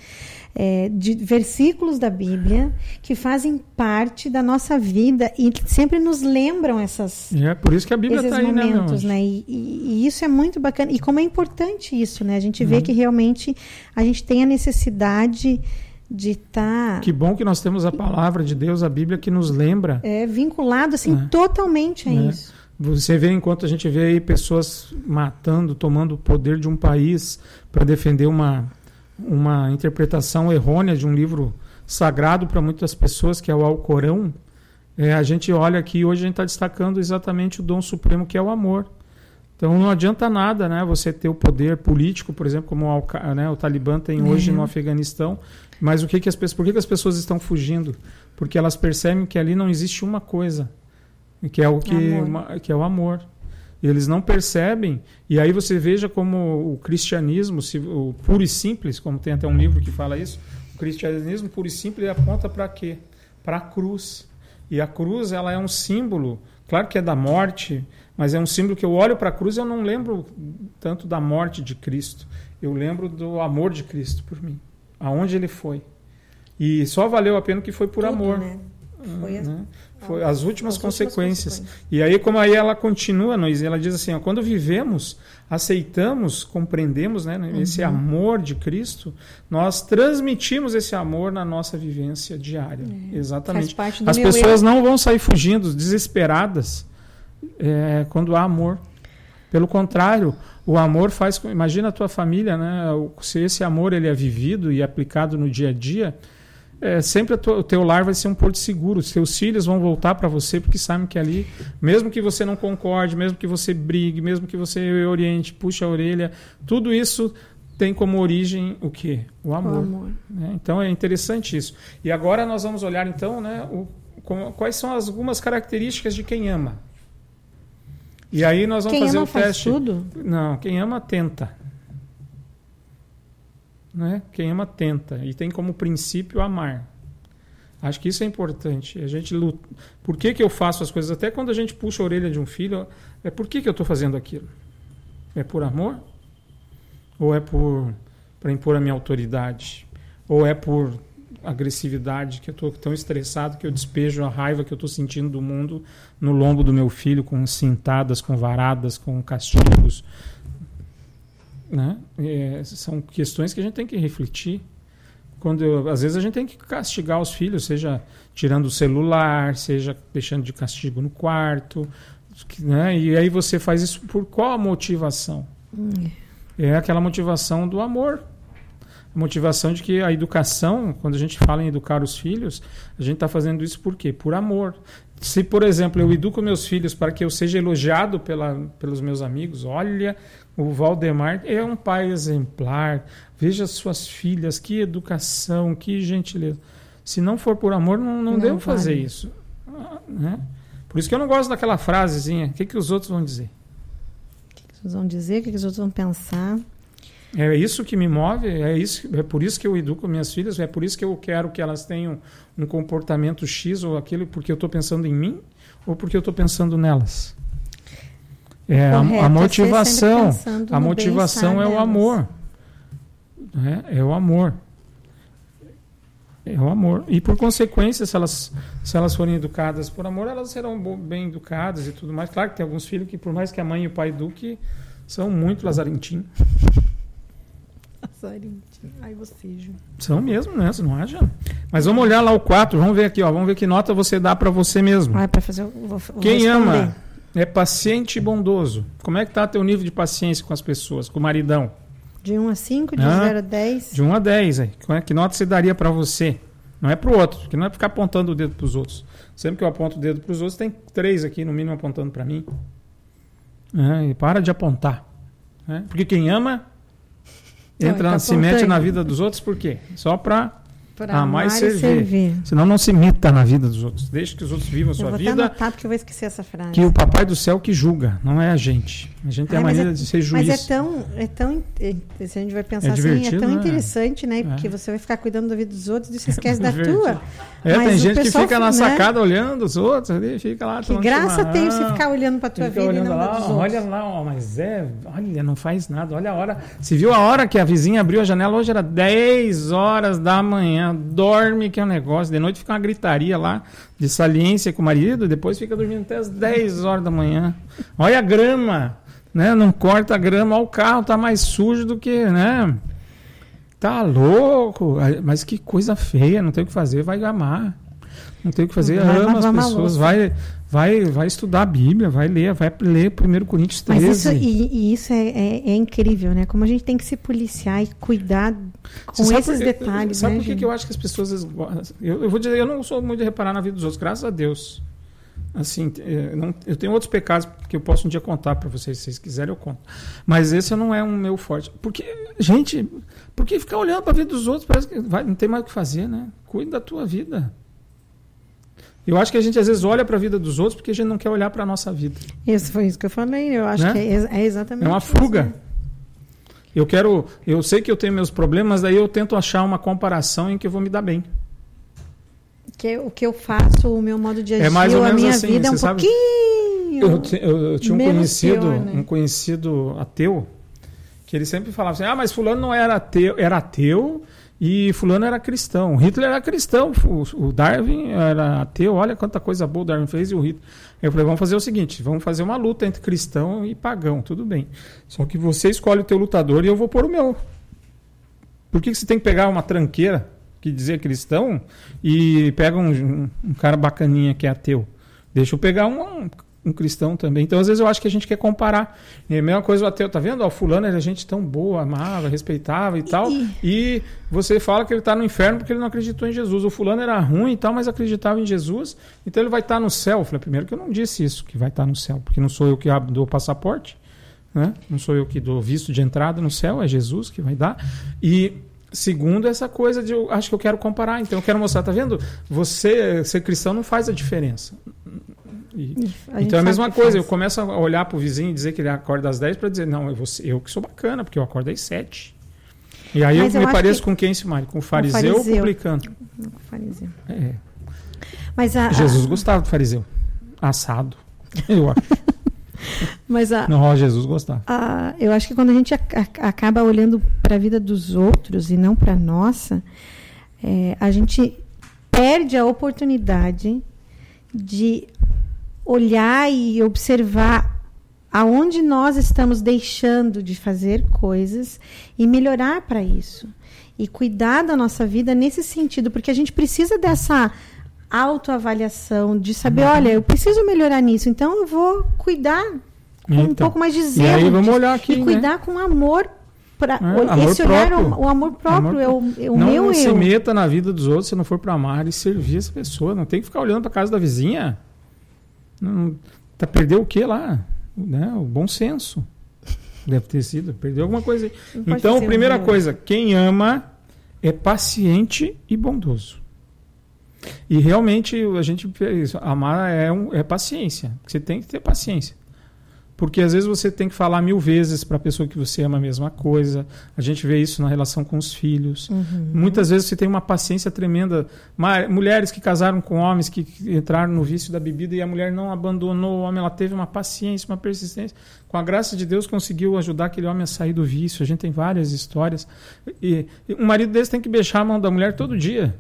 é, de versículos da Bíblia que fazem parte da nossa vida e sempre nos lembram essas é por isso que a Bíblia esses tá aí, né, momentos, né? né? E, e, e, isso é muito bacana. E como é importante isso, né? A gente vê uhum. que realmente a gente tem a necessidade de estar. Tá que bom que nós temos a palavra de Deus, a Bíblia, que nos lembra. É vinculado assim é. totalmente a é. isso. Você vê, enquanto a gente vê aí pessoas matando, tomando o poder de um país para defender uma, uma interpretação errônea de um livro sagrado para muitas pessoas, que é o Alcorão, é, a gente olha aqui hoje a gente está destacando exatamente o dom supremo que é o amor. Então não adianta nada, né? Você ter o poder político, por exemplo, como o, né, o Talibã tem hoje no Afeganistão. Mas o que, que as pessoas, por que, que as pessoas estão fugindo? Porque elas percebem que ali não existe uma coisa, que é o que, uma, que é o amor. Eles não percebem. E aí você veja como o cristianismo, o puro e simples, como tem até um livro que fala isso, o cristianismo puro e simples aponta para quê? Para a cruz. E a cruz ela é um símbolo, claro que é da morte, mas é um símbolo que eu olho para a cruz e eu não lembro tanto da morte de Cristo. Eu lembro do amor de Cristo por mim, aonde ele foi. E só valeu a pena que foi por Tudo, amor. Né? Foi, né? Foi as últimas, as consequências. consequências. E aí, como aí ela continua, Nois, ela diz assim: ó, quando vivemos, aceitamos, compreendemos né, uhum. esse amor de Cristo, nós transmitimos esse amor na nossa vivência diária. É. Exatamente. As pessoas erro. não vão sair fugindo, desesperadas, é, quando há amor. Pelo contrário, o amor faz. Imagina a tua família, né? Se esse amor ele é vivido e aplicado no dia a dia é, sempre tua, o teu lar vai ser um porto seguro. Seus filhos vão voltar para você porque sabem que ali, mesmo que você não concorde, mesmo que você brigue, mesmo que você oriente, puxe a orelha, tudo isso tem como origem o quê? O amor. O amor. Né? Então é interessante isso. E agora nós vamos olhar então, né, o, como, quais são algumas características de quem ama. E aí nós vamos quem fazer ama o teste. Faz tudo? Não, quem ama tenta. Né? Quem ama tenta e tem como princípio amar. Acho que isso é importante. A gente luta. Por que, que eu faço as coisas? Até quando a gente puxa a orelha de um filho, é por que, que eu estou fazendo aquilo? É por amor? Ou é por para impor a minha autoridade? Ou é por agressividade que eu estou tão estressado que eu despejo a raiva que eu estou sentindo do mundo no lombo do meu filho com cintadas, com varadas, com castigos, né? É, são questões que a gente tem que refletir. Quando eu, às vezes a gente tem que castigar os filhos, seja tirando o celular, seja deixando de castigo no quarto, né? E aí você faz isso por qual motivação? Hum. É aquela motivação do amor. A motivação de que a educação, quando a gente fala em educar os filhos, a gente está fazendo isso por quê? Por amor. Se, por exemplo, eu educo meus filhos para que eu seja elogiado pela, pelos meus amigos, olha, o Valdemar é um pai exemplar, veja suas filhas, que educação, que gentileza. Se não for por amor, não, não, não devo fazer isso. Né? Por isso que eu não gosto daquela frasezinha, o que, que os outros vão dizer? O que, que os outros vão dizer, o que, que os outros vão pensar? É isso que me move, é, isso, é por isso que eu educo minhas filhas, é por isso que eu quero que elas tenham um comportamento X ou aquilo, porque eu estou pensando em mim ou porque eu estou pensando nelas. É Correto, a, a motivação. A motivação é o amor. É, é o amor. É o amor. E por consequência, se elas, se elas forem educadas por amor, elas serão bem educadas e tudo mais. Claro que tem alguns filhos que, por mais que a mãe e o pai eduquem, são muito lazarentinhos. Ai, você, Ju. São mesmo, né? Você não acha? Mas vamos olhar lá o 4, vamos ver aqui, ó. Vamos ver que nota você dá para você mesmo. Ah, para fazer, vou, vou Quem responder. ama é paciente e bondoso. Como é que tá teu nível de paciência com as pessoas, com o maridão? De 1 a 5, de ah, 0 a 10? De 1 a 10, aí. É, que nota você daria para você? Não é para o outro, porque não é ficar apontando o dedo para os outros. Sempre que eu aponto o dedo para os outros, tem três aqui no mínimo apontando para mim. É, e para de apontar. Né? Porque quem ama entra, tá se mete na vida dos outros por quê? Só para amar e servir. servir. Senão não se meta na vida dos outros. Deixe que os outros vivam a sua eu vou vida. Anotar porque eu vou esquecer essa frase. Que o papai do céu que julga, não é a gente. A gente tem a maneira é, de ser juiz. Mas é tão, é tão, se a gente vai pensar é assim, é tão né? interessante, né? Porque é. você vai ficar cuidando da vida dos outros e se esquece da tua. É, mas tem gente que fica na né? sacada olhando os outros ali, fica lá. Que graça tem você ficar olhando para tua vida e não lá, dos Olha lá, ó, mas é, olha, não faz nada. Olha a hora. Se viu a hora que a vizinha abriu a janela, hoje era 10 horas da manhã. Dorme que é um negócio. De noite fica uma gritaria lá de saliência com o marido, depois fica dormindo até as 10 horas da manhã. Olha a grama né? Não corta a grama, o carro tá mais sujo do que, né? Tá louco, mas que coisa feia, não tem o que fazer, vai amar. Não tem o que fazer, vai ama as pessoas, vai, vai, vai estudar a Bíblia, vai ler, vai ler 1 Coríntios 13. Mas isso, e, e isso é, é, é, incrível, né? Como a gente tem que se policiar e cuidar com esses por, detalhes. Sabe né, por que, eu acho que as pessoas. Eu, eu vou dizer, eu não sou muito de reparar na vida dos outros, graças a Deus. Assim, é, não, eu tenho outros pecados que eu posso um dia contar para vocês, se vocês quiserem eu conto. Mas esse não é um meu forte. Porque, gente, porque ficar olhando para a vida dos outros parece que vai, não tem mais o que fazer, né? Cuida da tua vida. Eu acho que a gente às vezes olha para a vida dos outros porque a gente não quer olhar para a nossa vida. Isso foi isso que eu falei. Eu acho né? que é, é, exatamente. É uma fuga. Isso, né? Eu quero, eu sei que eu tenho meus problemas, daí eu tento achar uma comparação em que eu vou me dar bem que o que eu faço, o meu modo de agir, é mais ou menos a minha assim, vida é um sabe? pouquinho. Eu, eu, eu tinha um conhecido, pior, né? um conhecido ateu, que ele sempre falava assim: ah, mas fulano não era ateu, era ateu e fulano era cristão. Hitler era cristão, o, Darwin era ateu. Olha quanta coisa boa o Darwin fez e o Hitler. Eu falei: vamos fazer o seguinte, vamos fazer uma luta entre cristão e pagão, tudo bem. Só que você escolhe o teu lutador e eu vou pôr o meu. Por que, que você tem que pegar uma tranqueira? que dizia cristão e pega um, um, cara bacaninha que é ateu. Deixa eu pegar um, um, cristão também. Então, às vezes, eu acho que a gente quer comparar. É a mesma coisa o ateu, tá vendo? O fulano era gente tão boa, amava, respeitava e tal. E, e você fala que ele está no inferno porque ele não acreditou em Jesus. O fulano era ruim e tal, mas acreditava em Jesus. Então ele vai estar tá no céu. Eu falei, primeiro que eu não disse isso, que vai estar tá no céu, porque não sou eu que dou o passaporte. Né? Não sou eu que dou visto de entrada no céu, é Jesus que vai dar. E Segundo, essa coisa de eu acho que eu quero comparar, então eu quero mostrar, tá vendo? Você ser cristão não faz a diferença. E, então é a mesma coisa, eu começo a olhar para o vizinho e dizer que ele acorda às 10 para dizer, não, eu, vou, eu que sou bacana, porque eu acordo às 7. E aí Mas eu, eu me pareço que... com quem, Simari? Com o fariseu, ou publicano? Com o fariseu. É. Mas a, Jesus a... gostava do fariseu. Assado, eu acho. Mas a, não, Jesus gostar. A, eu acho que quando a gente a, a, acaba olhando para a vida dos outros e não para a nossa, é, a gente perde a oportunidade de olhar e observar aonde nós estamos deixando de fazer coisas e melhorar para isso. E cuidar da nossa vida nesse sentido, porque a gente precisa dessa autoavaliação, de saber, uhum. olha, eu preciso melhorar nisso, então eu vou cuidar com então, um pouco mais de zelo. E aí vamos olhar aqui, E cuidar né? com amor Pra, É, esse olhar, próprio. o, o amor próprio Amor é o, é o não meu se eu. meta na vida dos outros se não for para amar e servir essa pessoa. Não tem que ficar olhando para casa da vizinha. Não, tá perdeu o que lá? Né? O bom senso. Deve ter sido. Perdeu alguma coisa aí. Então, primeira um- coisa, quem ama é paciente e bondoso. E realmente a gente isso, amar é, um, é paciência. Você tem que ter paciência. Porque às vezes você tem que falar mil vezes para a pessoa que você ama a mesma coisa. A gente vê isso na relação com os filhos. Uhum. Muitas vezes você tem uma paciência tremenda. Mulheres que casaram com homens que entraram no vício da bebida e a mulher não abandonou o homem, ela teve uma paciência, uma persistência. Com a graça de Deus conseguiu ajudar aquele homem a sair do vício. A gente tem várias histórias. E, e um marido desse tem que beijar a mão da mulher todo dia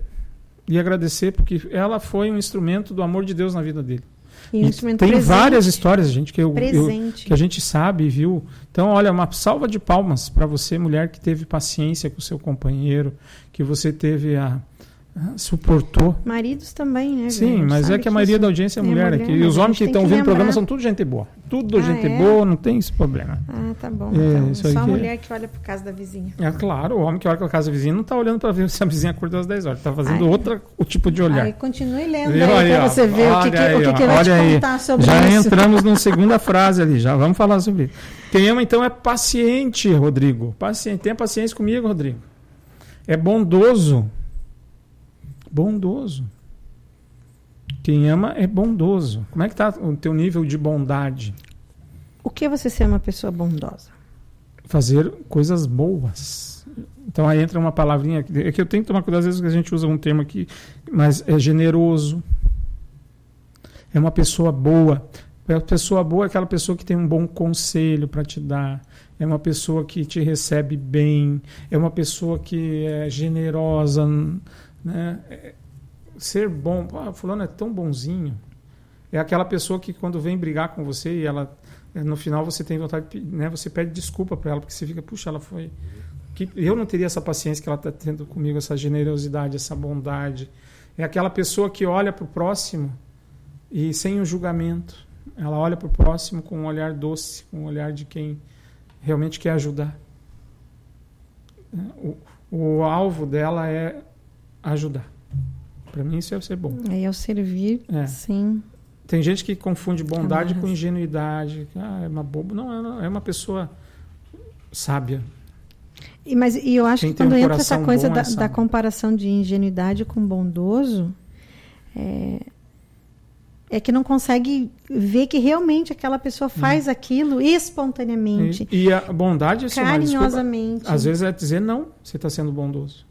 e agradecer porque ela foi um instrumento do amor de Deus na vida dele. E tem presente, várias histórias, gente, que eu, eu- que a gente sabe e viu. Então, olha, uma salva de palmas para você, mulher que teve paciência com o seu companheiro, que você teve a- suportou. Maridos também, né? Sim, velho? mas é que a maioria da audiência é mulher mulher, aqui. E os homens que gente estão ouvindo o programa são tudo gente boa. Tudo Ah, gente é? boa, não tem esse problema. Ah, tá bom. É, então. Só a é- mulher que olha por casa da vizinha. É claro, o homem que olha com a casa vizinha não está olhando para ver se a vizinha acordou às 10 horas. Está fazendo Ai. outra o tipo de olhar. Aí continue lendo Viu aí, pra ó? você ver o que, que, Olha o que, aí, que ele vai te aí. contar sobre Já isso. entramos na segunda frase ali, já vamos falar sobre isso. Quem ama, então, é paciente, Rodrigo. Paciente. Tenha paciência comigo, Rodrigo. É bondoso. Bondoso. Quem ama é bondoso. Como é que está o teu nível de bondade? O que é você ser uma pessoa bondosa? Fazer coisas boas. Então aí entra uma palavrinha é que eu tenho que tomar cuidado às vezes que a gente usa um termo aqui, mas é generoso. É uma pessoa boa. É uma pessoa boa é aquela pessoa que tem um bom conselho para te dar. É uma pessoa que te recebe bem. É uma pessoa que é generosa. Né? É- ser bom. Ah, fulano é tão bonzinho. É aquela pessoa que quando vem brigar com você e ela eh, no final você tem vontade, de né? Você pede desculpa para ela porque você fica, puxa, ela foi que eu não teria essa paciência que ela está tendo comigo, essa generosidade, essa bondade. É aquela pessoa que olha para o próximo e sem o julgamento. Ela olha para o próximo com um olhar doce, com um olhar de quem realmente quer ajudar. O, o alvo dela é ajudar. Para mim isso é ser bom. Aí ao servir, É. sim. Tem gente que confunde bondade com ingenuidade. Ah, é uma boba. Não, é uma- é pessoa sábia. E, mas, e eu acho Quem que tem um quando entra essa coisa bom é da, da comparação de ingenuidade com bondoso, é, é que não consegue ver que realmente aquela pessoa faz aquilo espontaneamente, E, e a bondade, assim, mas, desculpa, carinhosamente. às vezes é dizer não, você está sendo bondoso.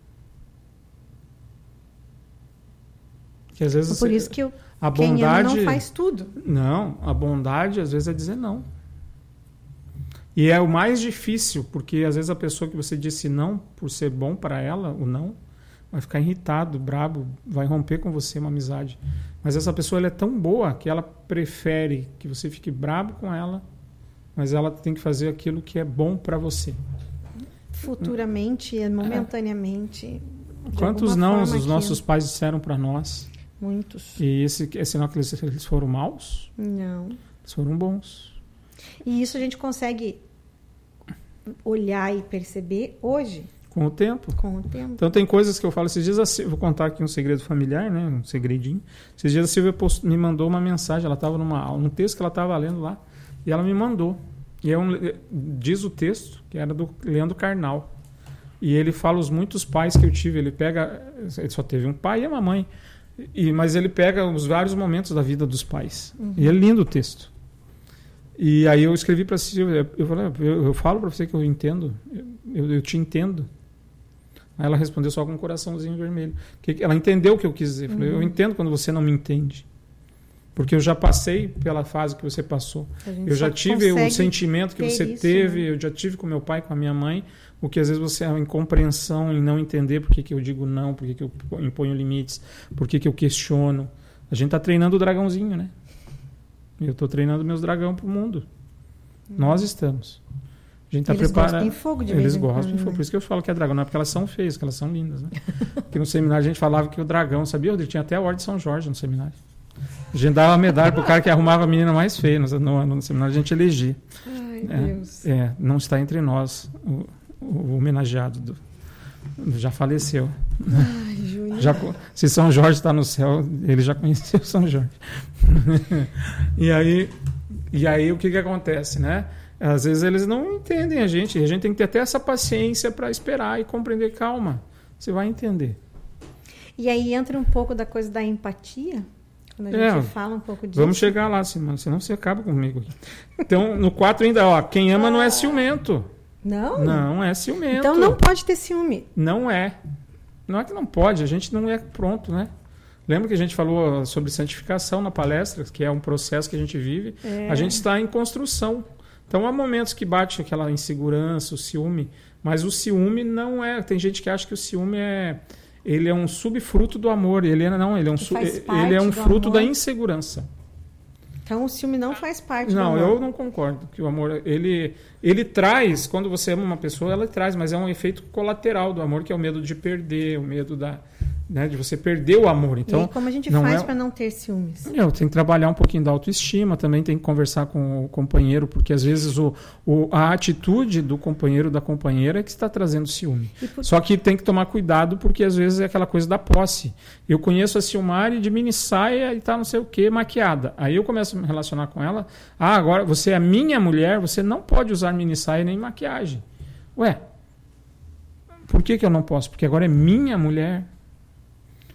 Que às vezes Por isso que eu, a bondade não faz tudo. Não, a bondade às vezes é dizer não. E é o mais difícil, porque às vezes a pessoa que você disse não por ser bom para ela, o não, vai ficar irritado, brabo, vai romper com você uma amizade. Mas essa pessoa é tão boa que ela prefere que você fique brabo com ela, mas ela tem que fazer aquilo que é bom para você. Futuramente, momentaneamente. de Quantos não os nossos pais disseram para nós? Muitos. E esse é sinal que eles, eles foram maus? Não. Eles foram bons. E isso a gente consegue olhar e perceber hoje, Com o tempo. com o tempo. Então tem coisas que eu falo esses dias, a Sil- vou contar aqui um segredo familiar, né, um segredinho. Esses dias a Silvia post- me mandou uma mensagem, ela estava numa aula, um texto que ela estava lendo lá, e ela me mandou. E é um, diz o texto que era do Leandro Carnal. E ele fala os muitos pais que eu tive, ele pega, ele só teve um pai e uma mãe. E mas ele pega os vários momentos da vida dos pais. E é lindo o texto. E aí eu escrevi para Silvia, eu falei, eu, eu falo para você que eu entendo, eu, eu te entendo. Aí ela respondeu só com um coraçãozinho vermelho. Que ela entendeu o que eu quis dizer. Eu Falei, eu entendo quando você não me entende. Porque eu já passei pela fase que você passou. Eu já tive o sentimento que você isso, teve, né? eu já tive com meu pai, com a minha mãe, o que às vezes você é uma incompreensão em não entender por que, que eu digo não, por que, que eu imponho limites, por que, que eu questiono. A gente está treinando o dragãozinho, né? Eu estou treinando meus dragão para o mundo. Nós estamos. A gente está Eles preparado. gostam em fogo de Eles em gostam de fogo. né? Por isso que eu falo que é dragão. Não é porque elas são feias, que elas são lindas, né? Porque no seminário a gente falava que o dragão, sabia, Rodrigo? Tinha até a Ordem de São Jorge no seminário. A gente dava medalha pro cara que arrumava a menina mais feia. No, no, no seminário a gente elegia. Ai, É, Deus. é, não está entre nós o, o homenageado do, já faleceu. Ai. Já, se São Jorge está no céu, ele já conheceu São Jorge. e aí, e aí o que, que acontece, né? Às vezes eles não entendem a gente, e a gente tem que ter até essa paciência para esperar e compreender. Calma, você vai entender. E aí entra um pouco da coisa da empatia, quando a gente É, fala um pouco disso. Vamos chegar lá, Simone, senão você acaba comigo. Então, no 4 ainda, ó, quem ama não é ciumento. Não? Não é ciumento. Então não pode ter ciúme. Não é. Não é que não pode, a gente não é pronto, né? Lembra que a gente falou sobre santificação na palestra, que é um processo que a gente vive? É. A gente está em construção. Então há momentos que bate aquela insegurança, o ciúme, mas o ciúme não é. Tem gente que acha que o ciúme é ele é um subfruto do amor. Ele é, não, ele é um ele é um fruto amor. da insegurança. Então o ciúme não faz parte Não, do amor. eu não concordo que o amor ele ele traz quando você ama uma pessoa, ela traz, mas é um efeito colateral do amor que é o medo de perder, o medo da né, de você perder o amor. e Então aí, como a gente não faz é- para não ter ciúmes? eu tenho que trabalhar um pouquinho da autoestima, também tem que conversar com o companheiro, porque às vezes o, o- a atitude do companheiro da companheira é que está trazendo ciúme. E por- Só que tem que tomar cuidado, porque às vezes é aquela coisa da posse. Eu conheço a Silmari de mini saia e tá não sei o que, maquiada. Aí eu começo a me relacionar com ela. Ah, agora você é minha mulher, você não pode usar mini saia nem maquiagem. Ué, por que, que eu não posso? Porque agora é minha mulher.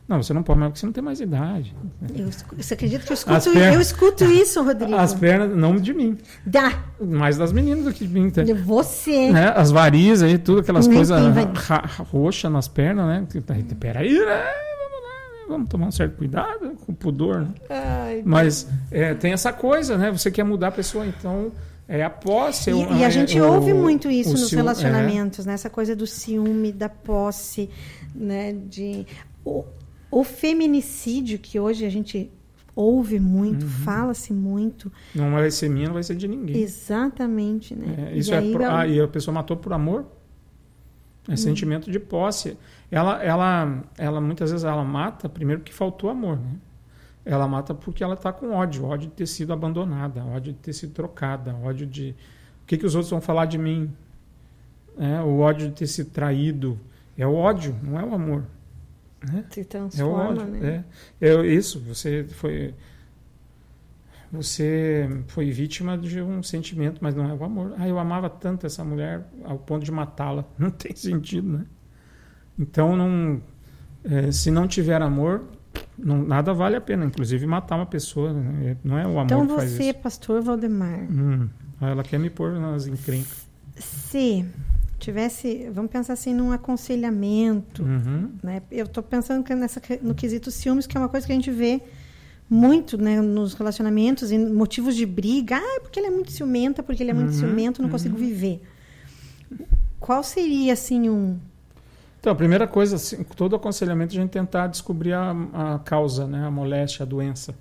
Não, você não pode, mas porque você não tem mais idade. Eu, você acredita que eu escuto, pernas- eu escuto isso, Rodrigo? As pernas, não de mim, Dá, mais das meninas do que de mim. tá? de você. Né? As varizes aí, tudo, aquelas coisas roxas nas pernas, né? Tá- Peraí, né? Vamos lá, vamos tomar um certo cuidado com o pudor, né? Ai, Mas é, tem essa coisa, né? Você quer mudar a pessoa, então é a posse. é o- E, e a é gente o- ouve muito isso nos ciúme- relacionamentos, né? Essa coisa do ciúme, da posse, né? De o, o feminicídio que hoje a gente ouve muito, Uhum. fala-se muito, não vai ser minha, não vai ser de ninguém. exatamente, né? É, isso e é pro- a- ah, e a pessoa matou por amor. É Hum. sentimento de posse. Ela, ela, ela muitas vezes ela mata primeiro porque faltou amor, né? Ela mata porque ela está com ódio, ódio de ter sido abandonada, ódio de ter sido trocada, ódio de o que, que os outros vão falar de mim, é, o ódio de ter sido traído, é o ódio, não é o amor, né? se É transforma, ódio, né? é. é isso. Você foi você foi vítima de um sentimento, mas não é o amor. Ah, eu amava tanto essa mulher ao ponto de matá-la. Não tem sentido, né? Então, não, é, se não tiver amor, não- nada vale a pena. Inclusive, matar uma pessoa. né? Não é o amor Então que faz você, isso. pastor Valdemar, Hum, ela quer me pôr nas encrencas. se tivesse, vamos pensar assim num aconselhamento, Uhum. né? Eu estou pensando que nessa, no quesito ciúmes, que é uma coisa que a gente vê muito né, nos relacionamentos e motivos de briga. Ah, porque ele é muito ciumenta, porque ele é muito Uhum, ciumento, não uhum. consigo viver. Qual seria, assim, um... Então, a primeira coisa, assim, todo aconselhamento é a gente tentar descobrir a, a causa, né? a moléstia, a doença.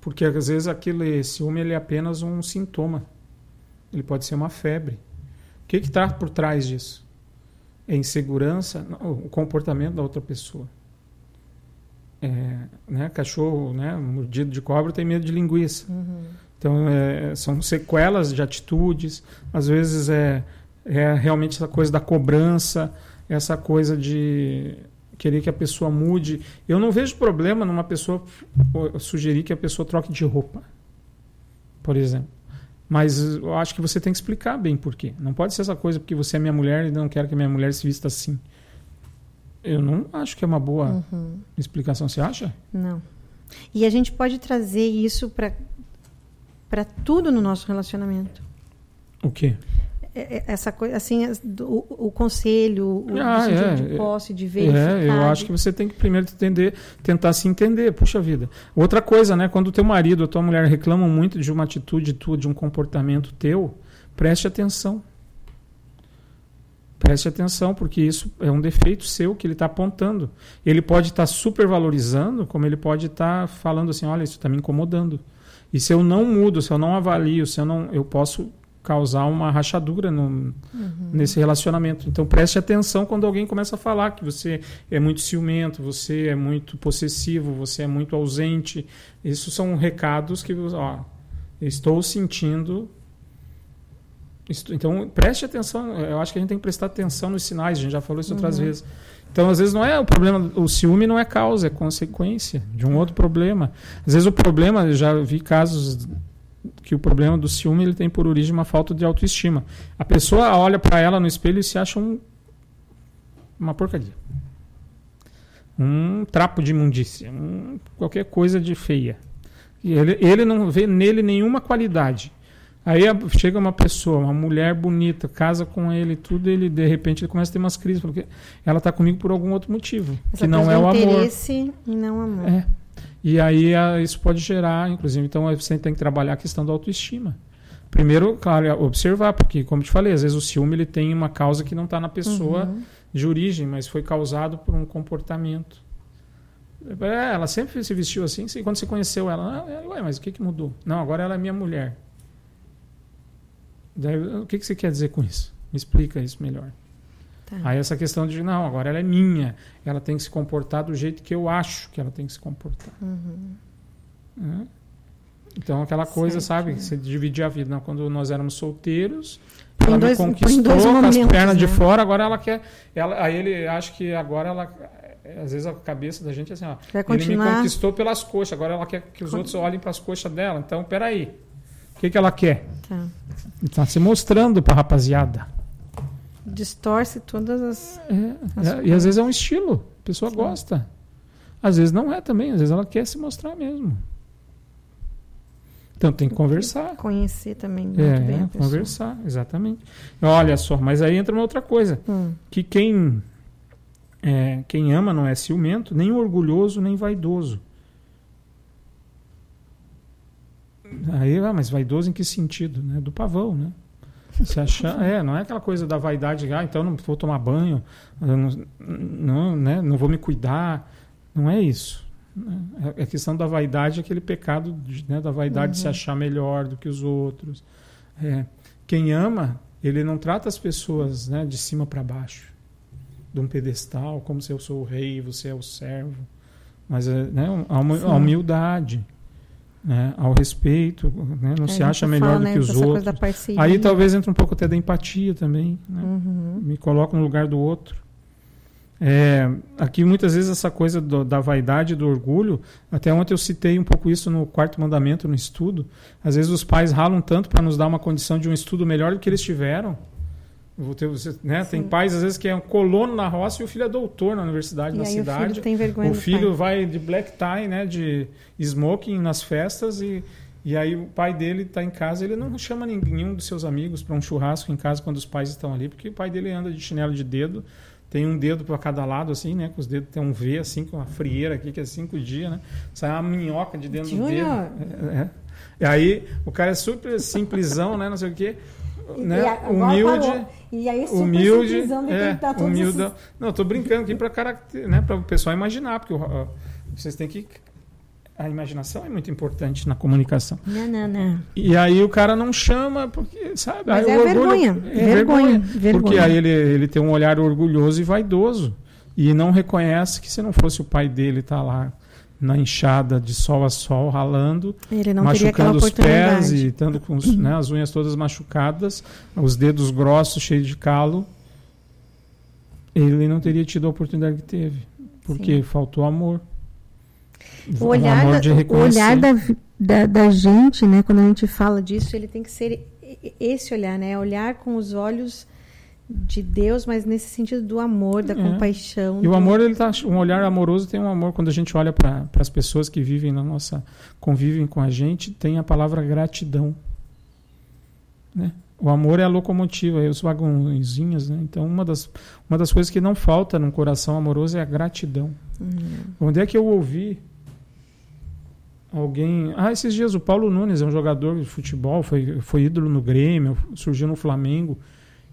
Porque às vezes aquele ciúme ele é apenas um sintoma. Ele pode ser uma febre. O que está por trás disso? É insegurança, o comportamento da outra pessoa. É, né? Cachorro né? mordido de cobra tem medo de linguiça. Então, é, são sequelas de atitudes, às vezes é, é realmente essa coisa da cobrança, essa coisa de querer que a pessoa mude. Eu não vejo problema numa pessoa sugerir que a pessoa troque de roupa, por exemplo. Mas eu acho que você tem que explicar bem por quê. Não pode ser essa coisa porque você é minha mulher e não quero que minha mulher se vista assim. Eu não acho que é uma boa Uhum. explicação. Você acha? Não. E a gente pode trazer isso para para tudo no nosso relacionamento. O quê? É- é- Essa coisa, assim, o, o conselho, o Ah, é, de é. posse, de verificar. É, eu acho que você tem que primeiro entender, tentar se entender, puxa vida. Outra coisa, né? Quando o teu marido ou tua mulher reclamam muito de uma atitude tua, de um comportamento teu, preste atenção. Preste atenção, porque isso é um defeito seu que ele está apontando. Ele pode estar supervalorizando, como ele pode estar falando assim, olha, isso está me incomodando. E se eu não mudo, se eu não avalio, se eu não, eu posso causar uma rachadura no, nesse relacionamento. Então preste atenção quando alguém começa a falar que você é muito ciumento, você é muito possessivo, você é muito ausente. Isso são recados que, ó, estou sentindo Então, preste atenção. Eu acho que a gente tem que prestar atenção nos sinais. A gente já falou isso outras uhum. vezes. Então, às vezes, não é o problema. O ciúme não é causa, é consequência de um outro problema. Às vezes, o problema, eu já vi casos que o problema do ciúme ele tem por origem uma falta de autoestima. A pessoa olha para ela no espelho e se acha um, uma porcaria. Um trapo de imundícia. Um, qualquer coisa de feia. E ele, ele não vê nele nenhuma qualidade. Aí chega uma pessoa, uma mulher bonita, casa com ele, tudo, ele de repente ele começa a ter umas crises, porque ela está comigo por algum outro motivo, Essa que não é o amor. interesse e não amor. É. E aí a, isso pode gerar, inclusive, então você tem que trabalhar a questão da autoestima. Primeiro, claro, é observar, porque como te falei, às vezes o ciúme ele tem uma causa que não está na pessoa uhum. de origem, mas foi causado por um comportamento. É, ela sempre se vestiu assim, quando você conheceu ela, ah, ué, mas o que, que mudou? Não, agora ela é minha mulher. Daí, o que, que você quer dizer com isso? Me explica isso melhor. Tá. Aí essa questão de, não, agora ela é minha, ela tem que se comportar do jeito que eu acho que ela tem que se comportar. Uhum. É? Então, aquela coisa, certo. sabe, você dividir a vida. Não, quando nós éramos solteiros, ela dois, me conquistou com as pernas né? de fora, agora ela quer. Ela, aí ele acha que agora ela. Às vezes a cabeça da gente é assim, ó. ele me conquistou pelas coxas, agora ela quer que os outros olhem para as coxas dela. Então, peraí. O que, que ela quer? Tá. Está se mostrando para a rapaziada. Distorce todas as. É, as é, e às vezes é um estilo. A pessoa Sim. gosta. Às vezes não é também, às vezes ela quer se mostrar mesmo. Então tem que conversar. Conhecer também muito é, bem a pessoa. Conversar, exatamente. Olha só, mas aí entra uma outra coisa. Hum. Que quem, é, quem ama não é ciumento, nem orgulhoso, nem vaidoso. Aí, ah, mas vaidoso em que sentido? Né? Do pavão, né? Se achar, é, não é aquela coisa da vaidade, ah, então não vou tomar banho, não, não, né, não vou me cuidar. Não é isso. É, a questão da vaidade é aquele pecado de, né, da vaidade uhum. de se uhum. achar melhor do que os outros. É, quem ama, ele não trata as pessoas né, de cima para baixo, de um pedestal, como se eu sou o rei, você é o servo. Mas é, né, a, a humildade né, ao respeito, né, não é, se acha melhor fala, do que né, os outros. Aí talvez entre um pouco até da empatia também, né, uhum. me coloco no lugar do outro. É, aqui muitas vezes essa coisa do, da vaidade do orgulho, até ontem eu citei um pouco isso no quarto mandamento no estudo. Às vezes os pais ralam tanto para nos dar uma condição de um estudo melhor do que eles tiveram ter, você, né? Tem pais, às vezes, que é um colono na roça e o filho é doutor na universidade, e na cidade. O filho tem vergonha O filho vai de black tie, né? De smoking nas festas e, e aí o pai dele está em casa, ele não chama nenhum dos seus amigos para um churrasco em casa quando os pais estão ali, porque o pai dele anda de chinelo de dedo, tem um dedo para cada lado, assim, né? Com os dedos tem um V, assim, com uma frieira aqui, que é cinco dias, né? Sai uma minhoca de dentro Junior. do dedo. É, é. E aí o cara é super simplesão, né? Não sei o quê né? humilde. Parou. E aí, super humilde, é, tá. Esses... Não, estou brincando aqui para caracter... né, o pessoal imaginar, porque uh, vocês têm que. A imaginação é muito importante na comunicação. Não, não, não. E aí o cara não chama, porque, sabe? Mas é, orgulho, vergonha, é vergonha, vergonha. Porque aí ele, ele tem um olhar orgulhoso e vaidoso. E não reconhece que se não fosse o pai dele estar tá lá na enxada de sol a sol, ralando, machucando os pés e estando com os, né, as unhas todas machucadas, os dedos grossos, cheios de calo, ele não teria tido a oportunidade que teve. Porque Sim. faltou amor. O olhar, amor da, o olhar da, da, da, gente, né, quando a gente fala disso, ele tem que ser esse olhar, né? Olhar com os olhos de Deus, mas nesse sentido do amor, da é. compaixão. E do... o amor, ele tá, um olhar amoroso tem um amor quando a gente olha para as pessoas que vivem na nossa, convivem com a gente, tem a palavra gratidão. Né? O amor é a locomotiva, é os vagãozinhos, né? Então, uma das, uma das coisas que não falta num coração amoroso é a gratidão. Uhum. Onde é que eu ouvi alguém. Ah, esses dias o Paulo Nunes é um jogador de futebol, foi, foi ídolo no Grêmio, surgiu no Flamengo.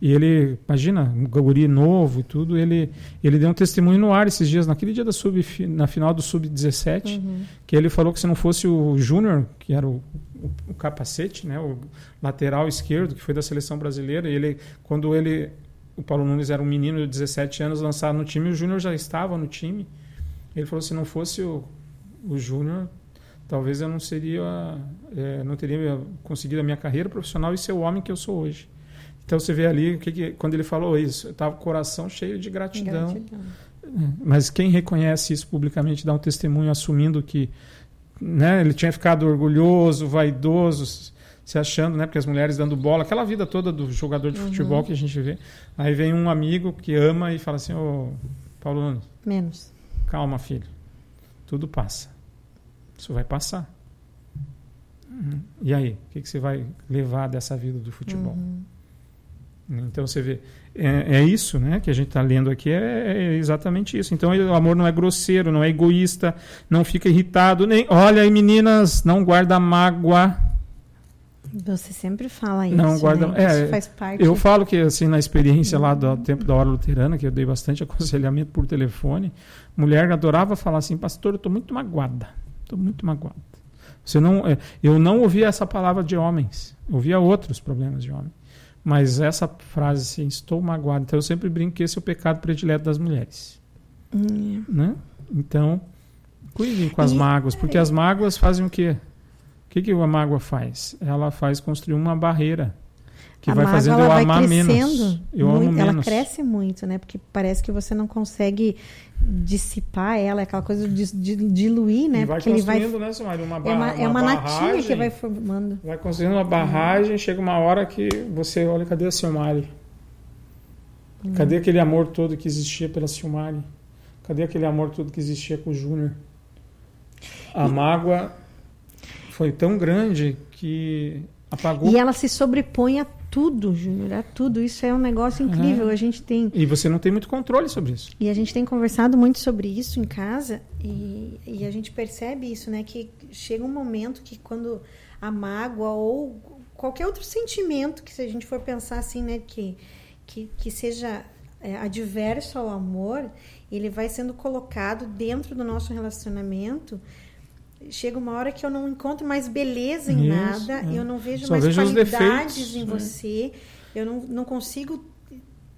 E ele, imagina, um guri novo e tudo, ele, ele deu um testemunho no ar esses dias, naquele dia da sub, na final do Sub-17, uhum. que ele falou que se não fosse o Júnior, que era o, o, o, capacete, né, o lateral esquerdo, que foi da seleção brasileira, ele, quando ele, o Paulo Nunes era um menino de 17 anos lançado no time, o Júnior já estava no time. Ele falou: se não fosse o, o Júnior, talvez eu não seria, é, não teria conseguido a minha carreira profissional e ser o homem que eu sou hoje. Então você vê ali que, que quando ele falou isso, eu estava com o coração cheio de gratidão. Gratidão. Mas quem reconhece isso publicamente, dá um testemunho assumindo que né, ele tinha ficado orgulhoso, vaidoso, se achando, né, porque as mulheres dando bola, aquela vida toda do jogador de Uhum. futebol que a gente vê. Aí vem um amigo que ama e fala assim: Ô, Paulo Nunes, Menos. calma, filho, tudo passa. Isso vai passar. Uhum. E aí, o que, que você vai levar dessa vida do futebol? Uhum. Então você vê, é, é isso né, que a gente está lendo aqui, é, é exatamente isso. Então o amor não é grosseiro, não é egoísta, não fica irritado, nem. Olha aí, meninas, não guarda mágoa. Você sempre fala isso. Não guarda- né? é, isso faz parte. Eu falo que, assim, na experiência lá do tempo da hora luterana, que eu dei bastante aconselhamento por telefone, mulher adorava falar assim, pastor, eu estou muito magoada. Estou muito magoada. Você não, é, eu não ouvia essa palavra de homens, ouvia outros problemas de homem. Mas essa frase, assim, estou magoada. Então eu sempre brinco que esse é o pecado predileto das mulheres. Hum, Né? Então, cuidem com as E- mágoas, porque as mágoas fazem o quê? O que, que a mágoa faz?Ela faz construir uma barreira que a vai mágoa, fazendo ela eu vai amar crescendo menos. Eu muito, amo ela menos. cresce muito, né? Porque parece que você não consegue dissipar ela, é aquela coisa de, de diluir, né? E vai Porque ele vai construindo, né, Samara? Uma, é uma, é uma natinha barragem, que vai formando. vai construindo uma barragem, chega uma hora que você olha, cadê a Silmari? Hum. Cadê aquele amor todo que existia pela Silmari? Cadê aquele amor todo que existia com o Júnior? A mágoa foi tão grande que apagou. E ela se sobrepõe a tudo, Júnior, a tudo. Isso é um negócio incrível. A gente tem E você não tem muito controle sobre isso. E a gente tem conversado muito sobre isso em casa e, e a gente percebe isso, né? Que chega um momento que quando a mágoa ou qualquer outro sentimento que se a gente for pensar assim, né? Que, que, que seja é, adverso ao amor, ele vai sendo colocado dentro do nosso relacionamento. Chega uma hora que eu não encontro mais beleza em Isso, nada, é. eu não vejo Só mais vejo qualidades em é. você, eu não, não consigo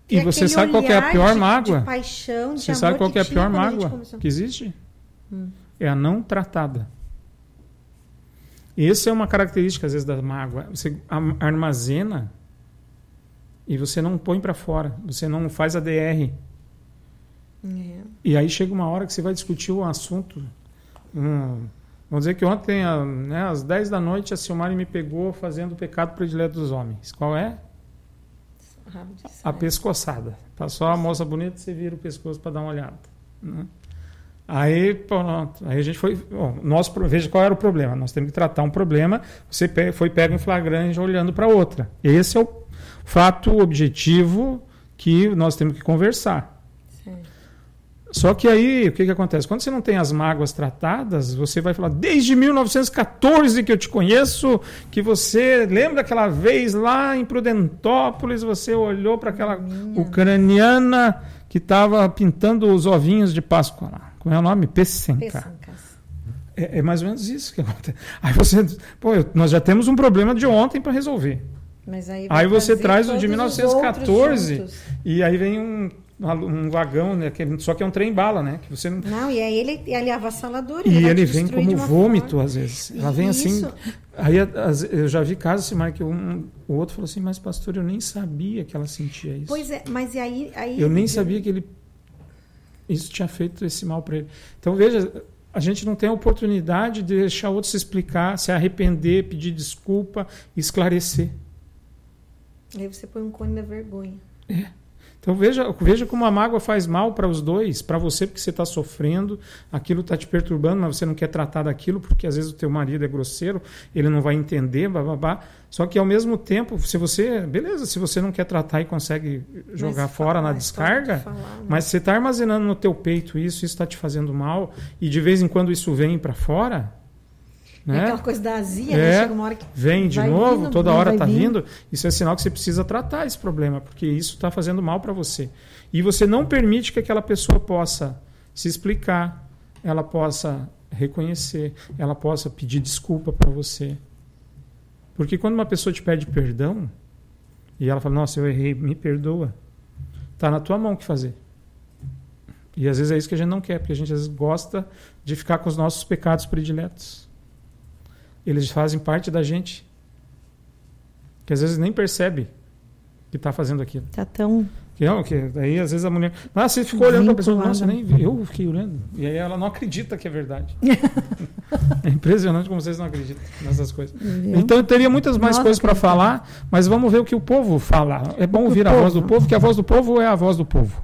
E você sabe qual é a pior de- mágoa? De paixão, de Você sabe qual que é a pior a mágoa começou. que existe? Hum. É a não tratada. Essa é uma característica, às vezes, da mágoa. Você armazena e você não põe para fora. Você não faz a DR. É. E aí chega uma hora que você vai discutir um assunto. Hum, vamos dizer que ontem, né, às 10 da noite, a Silmari me pegou fazendo o pecado predileto dos homens. Qual é? A pescoçada. Passou a moça bonita, você vira o pescoço para dar uma olhada. né? Aí, pronto. Aí a gente foi. Bom, pro- veja qual era o problema. Nós temos que tratar um problema. Você foi pego em flagrante olhando para outra. Esse é o fato objetivo que nós temos que conversar. Só que aí, o que, que acontece? Quando você não tem as mágoas tratadas, você vai falar, desde 1914 que eu te conheço, que você lembra aquela vez lá em Prudentópolis, você olhou para aquela Minha. ucraniana que estava pintando os ovinhos de Páscoa lá. Como é o nome? Pessenka. É, é mais ou menos isso que acontece. Aí você, pô, nós já temos um problema de ontem para resolver. Mas aí, Aí você traz o de todos os 1914 outros juntos. e aí vem um, um vagão, né, que, só que é um trem bala, né, que você não Não, e aí ele, ele é avassalador. E vai ele vem como vômito, forma. às vezes. E Ela vem assim. Aí eu já vi casos, assim, que um, o outro falou assim, mas pastor, eu nem sabia que ela sentia isso. Pois é, mas e aí. aí eu nem sabia que ele. Isso tinha feito esse mal para ele. Então, veja, a gente não tem a oportunidade de deixar outro se explicar, se arrepender, pedir desculpa, esclarecer. Aí você põe um cone da vergonha. Então veja, veja como a mágoa faz mal para os dois, para você porque você está sofrendo, aquilo está te perturbando, mas você não quer tratar daquilo porque às vezes o teu marido é grosseiro, ele não vai entender, bababá. Só que ao mesmo tempo, se você, beleza, se você não quer tratar e consegue jogar Mas fora na descarga, falar, né? mas você está armazenando no teu peito isso, isso está te fazendo mal e de vez em quando isso vem para fora, É né? aquela coisa da azia, É. né? Chega uma hora que. Vem de novo, vindo, toda hora está vindo. vindo. Isso é sinal que você precisa tratar esse problema, porque isso está fazendo mal para você. E você não permite que aquela pessoa possa se explicar, ela possa reconhecer, ela possa pedir desculpa para você. Porque quando uma pessoa te pede perdão e ela fala: Nossa, eu errei, me perdoa, está na tua mão o que fazer. E às vezes é isso que a gente não quer, porque a gente às vezes gosta de ficar com os nossos pecados prediletos. Eles fazem parte da gente. Que às vezes nem percebe. que está fazendo aquilo. Tá tão. Que, é, que daí às vezes a mulher. Ah, você ficou olhando para a pessoa, nossa, nem vi. Eu fiquei olhando. E aí ela não acredita que é verdade. é impressionante como vocês não acreditam nessas coisas. Viu? Então eu teria muitas mais Nossa, coisas para falar, mas vamos ver o que o povo fala. É bom ouvir a povo. voz do povo, que a voz do povo é a voz do povo.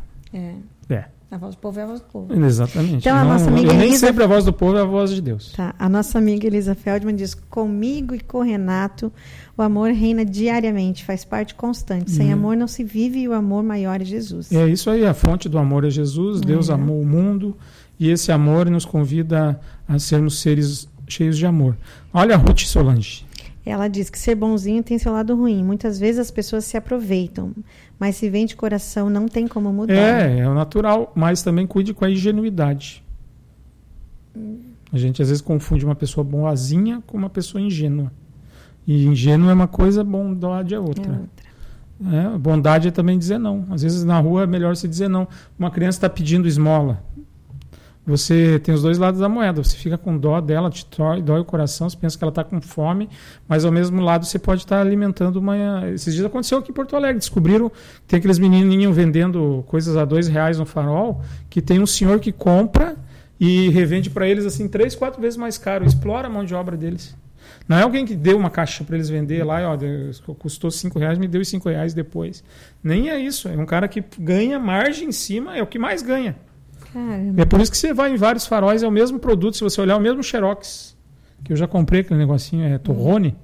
A voz do povo é a voz do povo. Exatamente. Então, a Não- nossa amiga e nem Elisa- sempre a voz do povo é a voz de Deus. Tá. A nossa amiga Elisa Feldman diz: Comigo e com o Renato, o amor reina diariamente, faz parte constante. Sem Uhum. amor não se vive e o amor maior é Jesus. É isso aí, a fonte do amor é Jesus, Deus É. amou o mundo e esse amor nos convida a sermos seres cheios de amor. Olha a Ruth Solange. Ela diz que ser bonzinho tem seu lado ruim. Muitas vezes as pessoas se aproveitam, mas se vem de coração não tem como mudar. É, é natural, mas também cuide com a ingenuidade. A gente às vezes confunde uma pessoa boazinha com uma pessoa ingênua. E ingênuo é uma coisa, bondade é É outra. outra. É, bondade é também dizer não. Às vezes na rua é melhor você dizer não. Uma criança está pedindo esmola. Você tem os dois lados da moeda. Você fica com dó dela, te dói, dói o coração, você pensa que ela está com fome, mas ao mesmo lado você pode estar alimentando uma. Esses dias aconteceu aqui em Porto Alegre. Descobriram tem aqueles menininhos vendendo coisas a dois reais no farol, que tem um senhor que compra e revende para eles assim três, quatro vezes mais caro. Explora a mão de obra deles. Não é alguém que deu uma caixa para eles vender lá, ó, custou cinco reais, me deu os cinco reais depois. Nem é isso. É um cara que ganha margem em cima, é o que mais ganha. Caramba. É por isso que você vai em vários faróis, é o mesmo produto. Se você olhar, é o mesmo Xerox. Que eu já comprei aquele negocinho, é Torrone.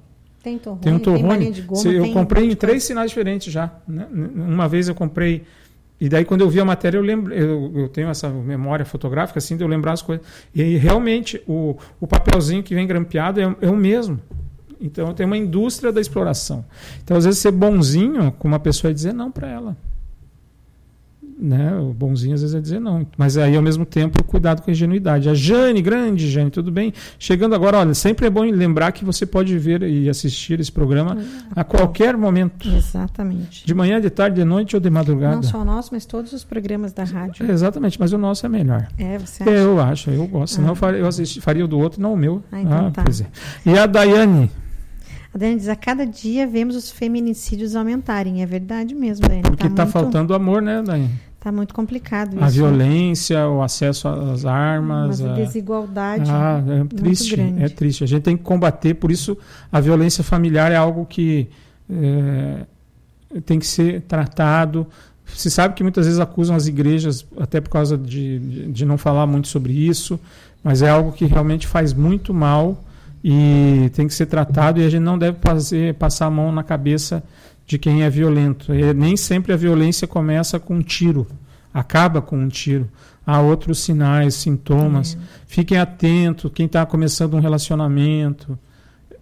Tem torrone, Tem um Torrone. de goma, eu tem comprei em três sinais diferentes já. né? Uma vez eu comprei. E daí, quando eu vi a matéria, eu lembro. Eu, eu tenho essa memória fotográfica, assim, de eu lembrar as coisas. E aí, realmente, o, o papelzinho que vem grampeado é, é o mesmo. Então, tem uma indústria da exploração. Então, às vezes, ser bonzinho com uma pessoa é dizer não para ela. Né? O bonzinho às vezes é dizer não. Mas aí, ao mesmo tempo, cuidado com a ingenuidade. A Jane, grande Jane, tudo bem? Chegando agora, olha, sempre é bom lembrar que você pode ver e assistir esse programa a qualquer momento. Exatamente. De manhã, de tarde, de noite ou de madrugada. Não só o nosso, mas todos os programas da rádio. É, exatamente, mas o nosso é melhor. É, você acha? Eu acho, eu gosto. Senão Ah. eu faria, eu assisti- faria o do outro, não o meu. Ah, então tá. pois é. E a Daiane, A Dani diz: a cada dia vemos os feminicídios aumentarem. É verdade mesmo, Dani. porque está muito, faltando amor, né, Daiane? Tá muito complicado A isso. violência, o acesso às armas. Mas a a- desigualdade. Ah, é triste, é triste. A gente tem que combater, por isso a violência familiar é algo que é, tem que ser tratado. Se sabe que muitas vezes acusam as igrejas, até por causa de, de, de não falar muito sobre isso, mas é algo que realmente faz muito mal e tem que ser tratado e a gente não deve fazer, passar a mão na cabeça de quem é violento. E nem sempre a violência começa com um tiro, acaba com um tiro. Há outros sinais, sintomas. Fiquem atentos, quem está começando um relacionamento,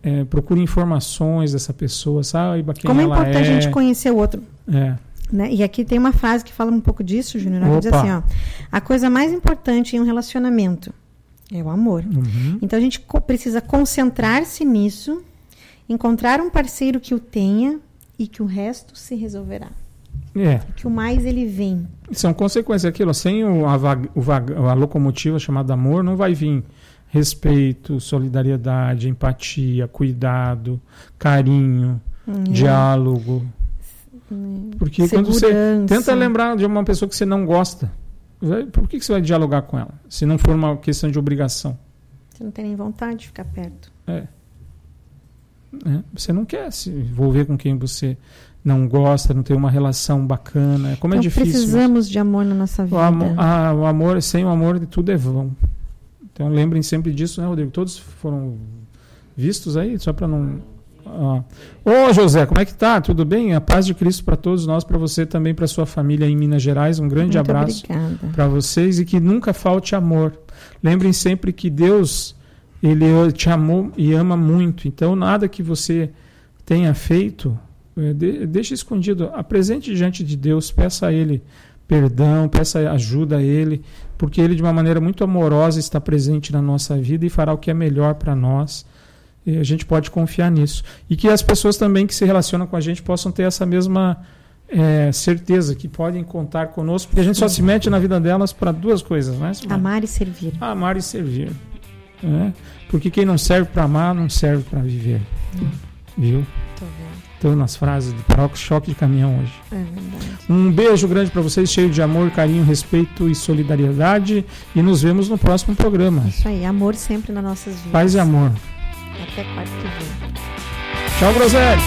é, procure informações dessa pessoa, saiba quem Como é ela importante é. a gente conhecer o outro. É. Né? E aqui tem uma frase que fala um pouco disso, Júnior. Ela diz assim: ó, a coisa mais importante em um relacionamento é o amor. Uhum. Então a gente co- precisa concentrar-se nisso, encontrar um parceiro que o tenha e que o resto se resolverá. É, Que o mais ele vem. são consequências daquilo. Sem o, a, o a locomotiva chamada amor, não vai vir respeito, solidariedade, empatia, cuidado, carinho, Hum, diálogo. Porque quando você Segurança. tenta lembrar de uma pessoa que você não gosta, por que que você vai dialogar com ela? Se não for uma questão de obrigação. Você não tem nem vontade de ficar perto. Né? Você não quer se envolver com quem você não gosta, não tem uma relação bacana. Como então é difícil. precisamos de amor na nossa vida. O amor, ah, o amor, sem o amor, tudo é vão. Então lembrem sempre disso, né, Rodrigo? Todos foram vistos aí, só para não. Ah. Ô José, como é que tá? Tudo bem? A paz de Cristo para todos nós, para você também, para sua família em Minas Gerais. Um grande Muito abraço para vocês e que nunca falte amor. Lembrem sempre que Deus ele te amou e ama muito. Então nada que você tenha feito eh, de- deixe escondido. Apresente diante de Deus, peça a Ele perdão, peça ajuda a Ele, porque Ele de uma maneira muito amorosa está presente na nossa vida e fará o que é melhor para nós. E a gente pode confiar nisso. E que as pessoas também que se relacionam com a gente possam ter essa mesma eh, certeza que podem contar conosco, porque a gente só se mete na vida delas para duas coisas, né? Amar e servir. Amar e servir. né? Porque quem não serve para amar, não serve para viver. Viu? Tô vendo. citando as frases do próprio choque de caminhão hoje. É verdade. Um beijo grande para vocês, cheio de amor, carinho, respeito e solidariedade. E nos vemos no próximo programa. Isso aí, amor sempre nas nossas vidas. Paz e amor. Até quarta que vem. Tchau, Groselha.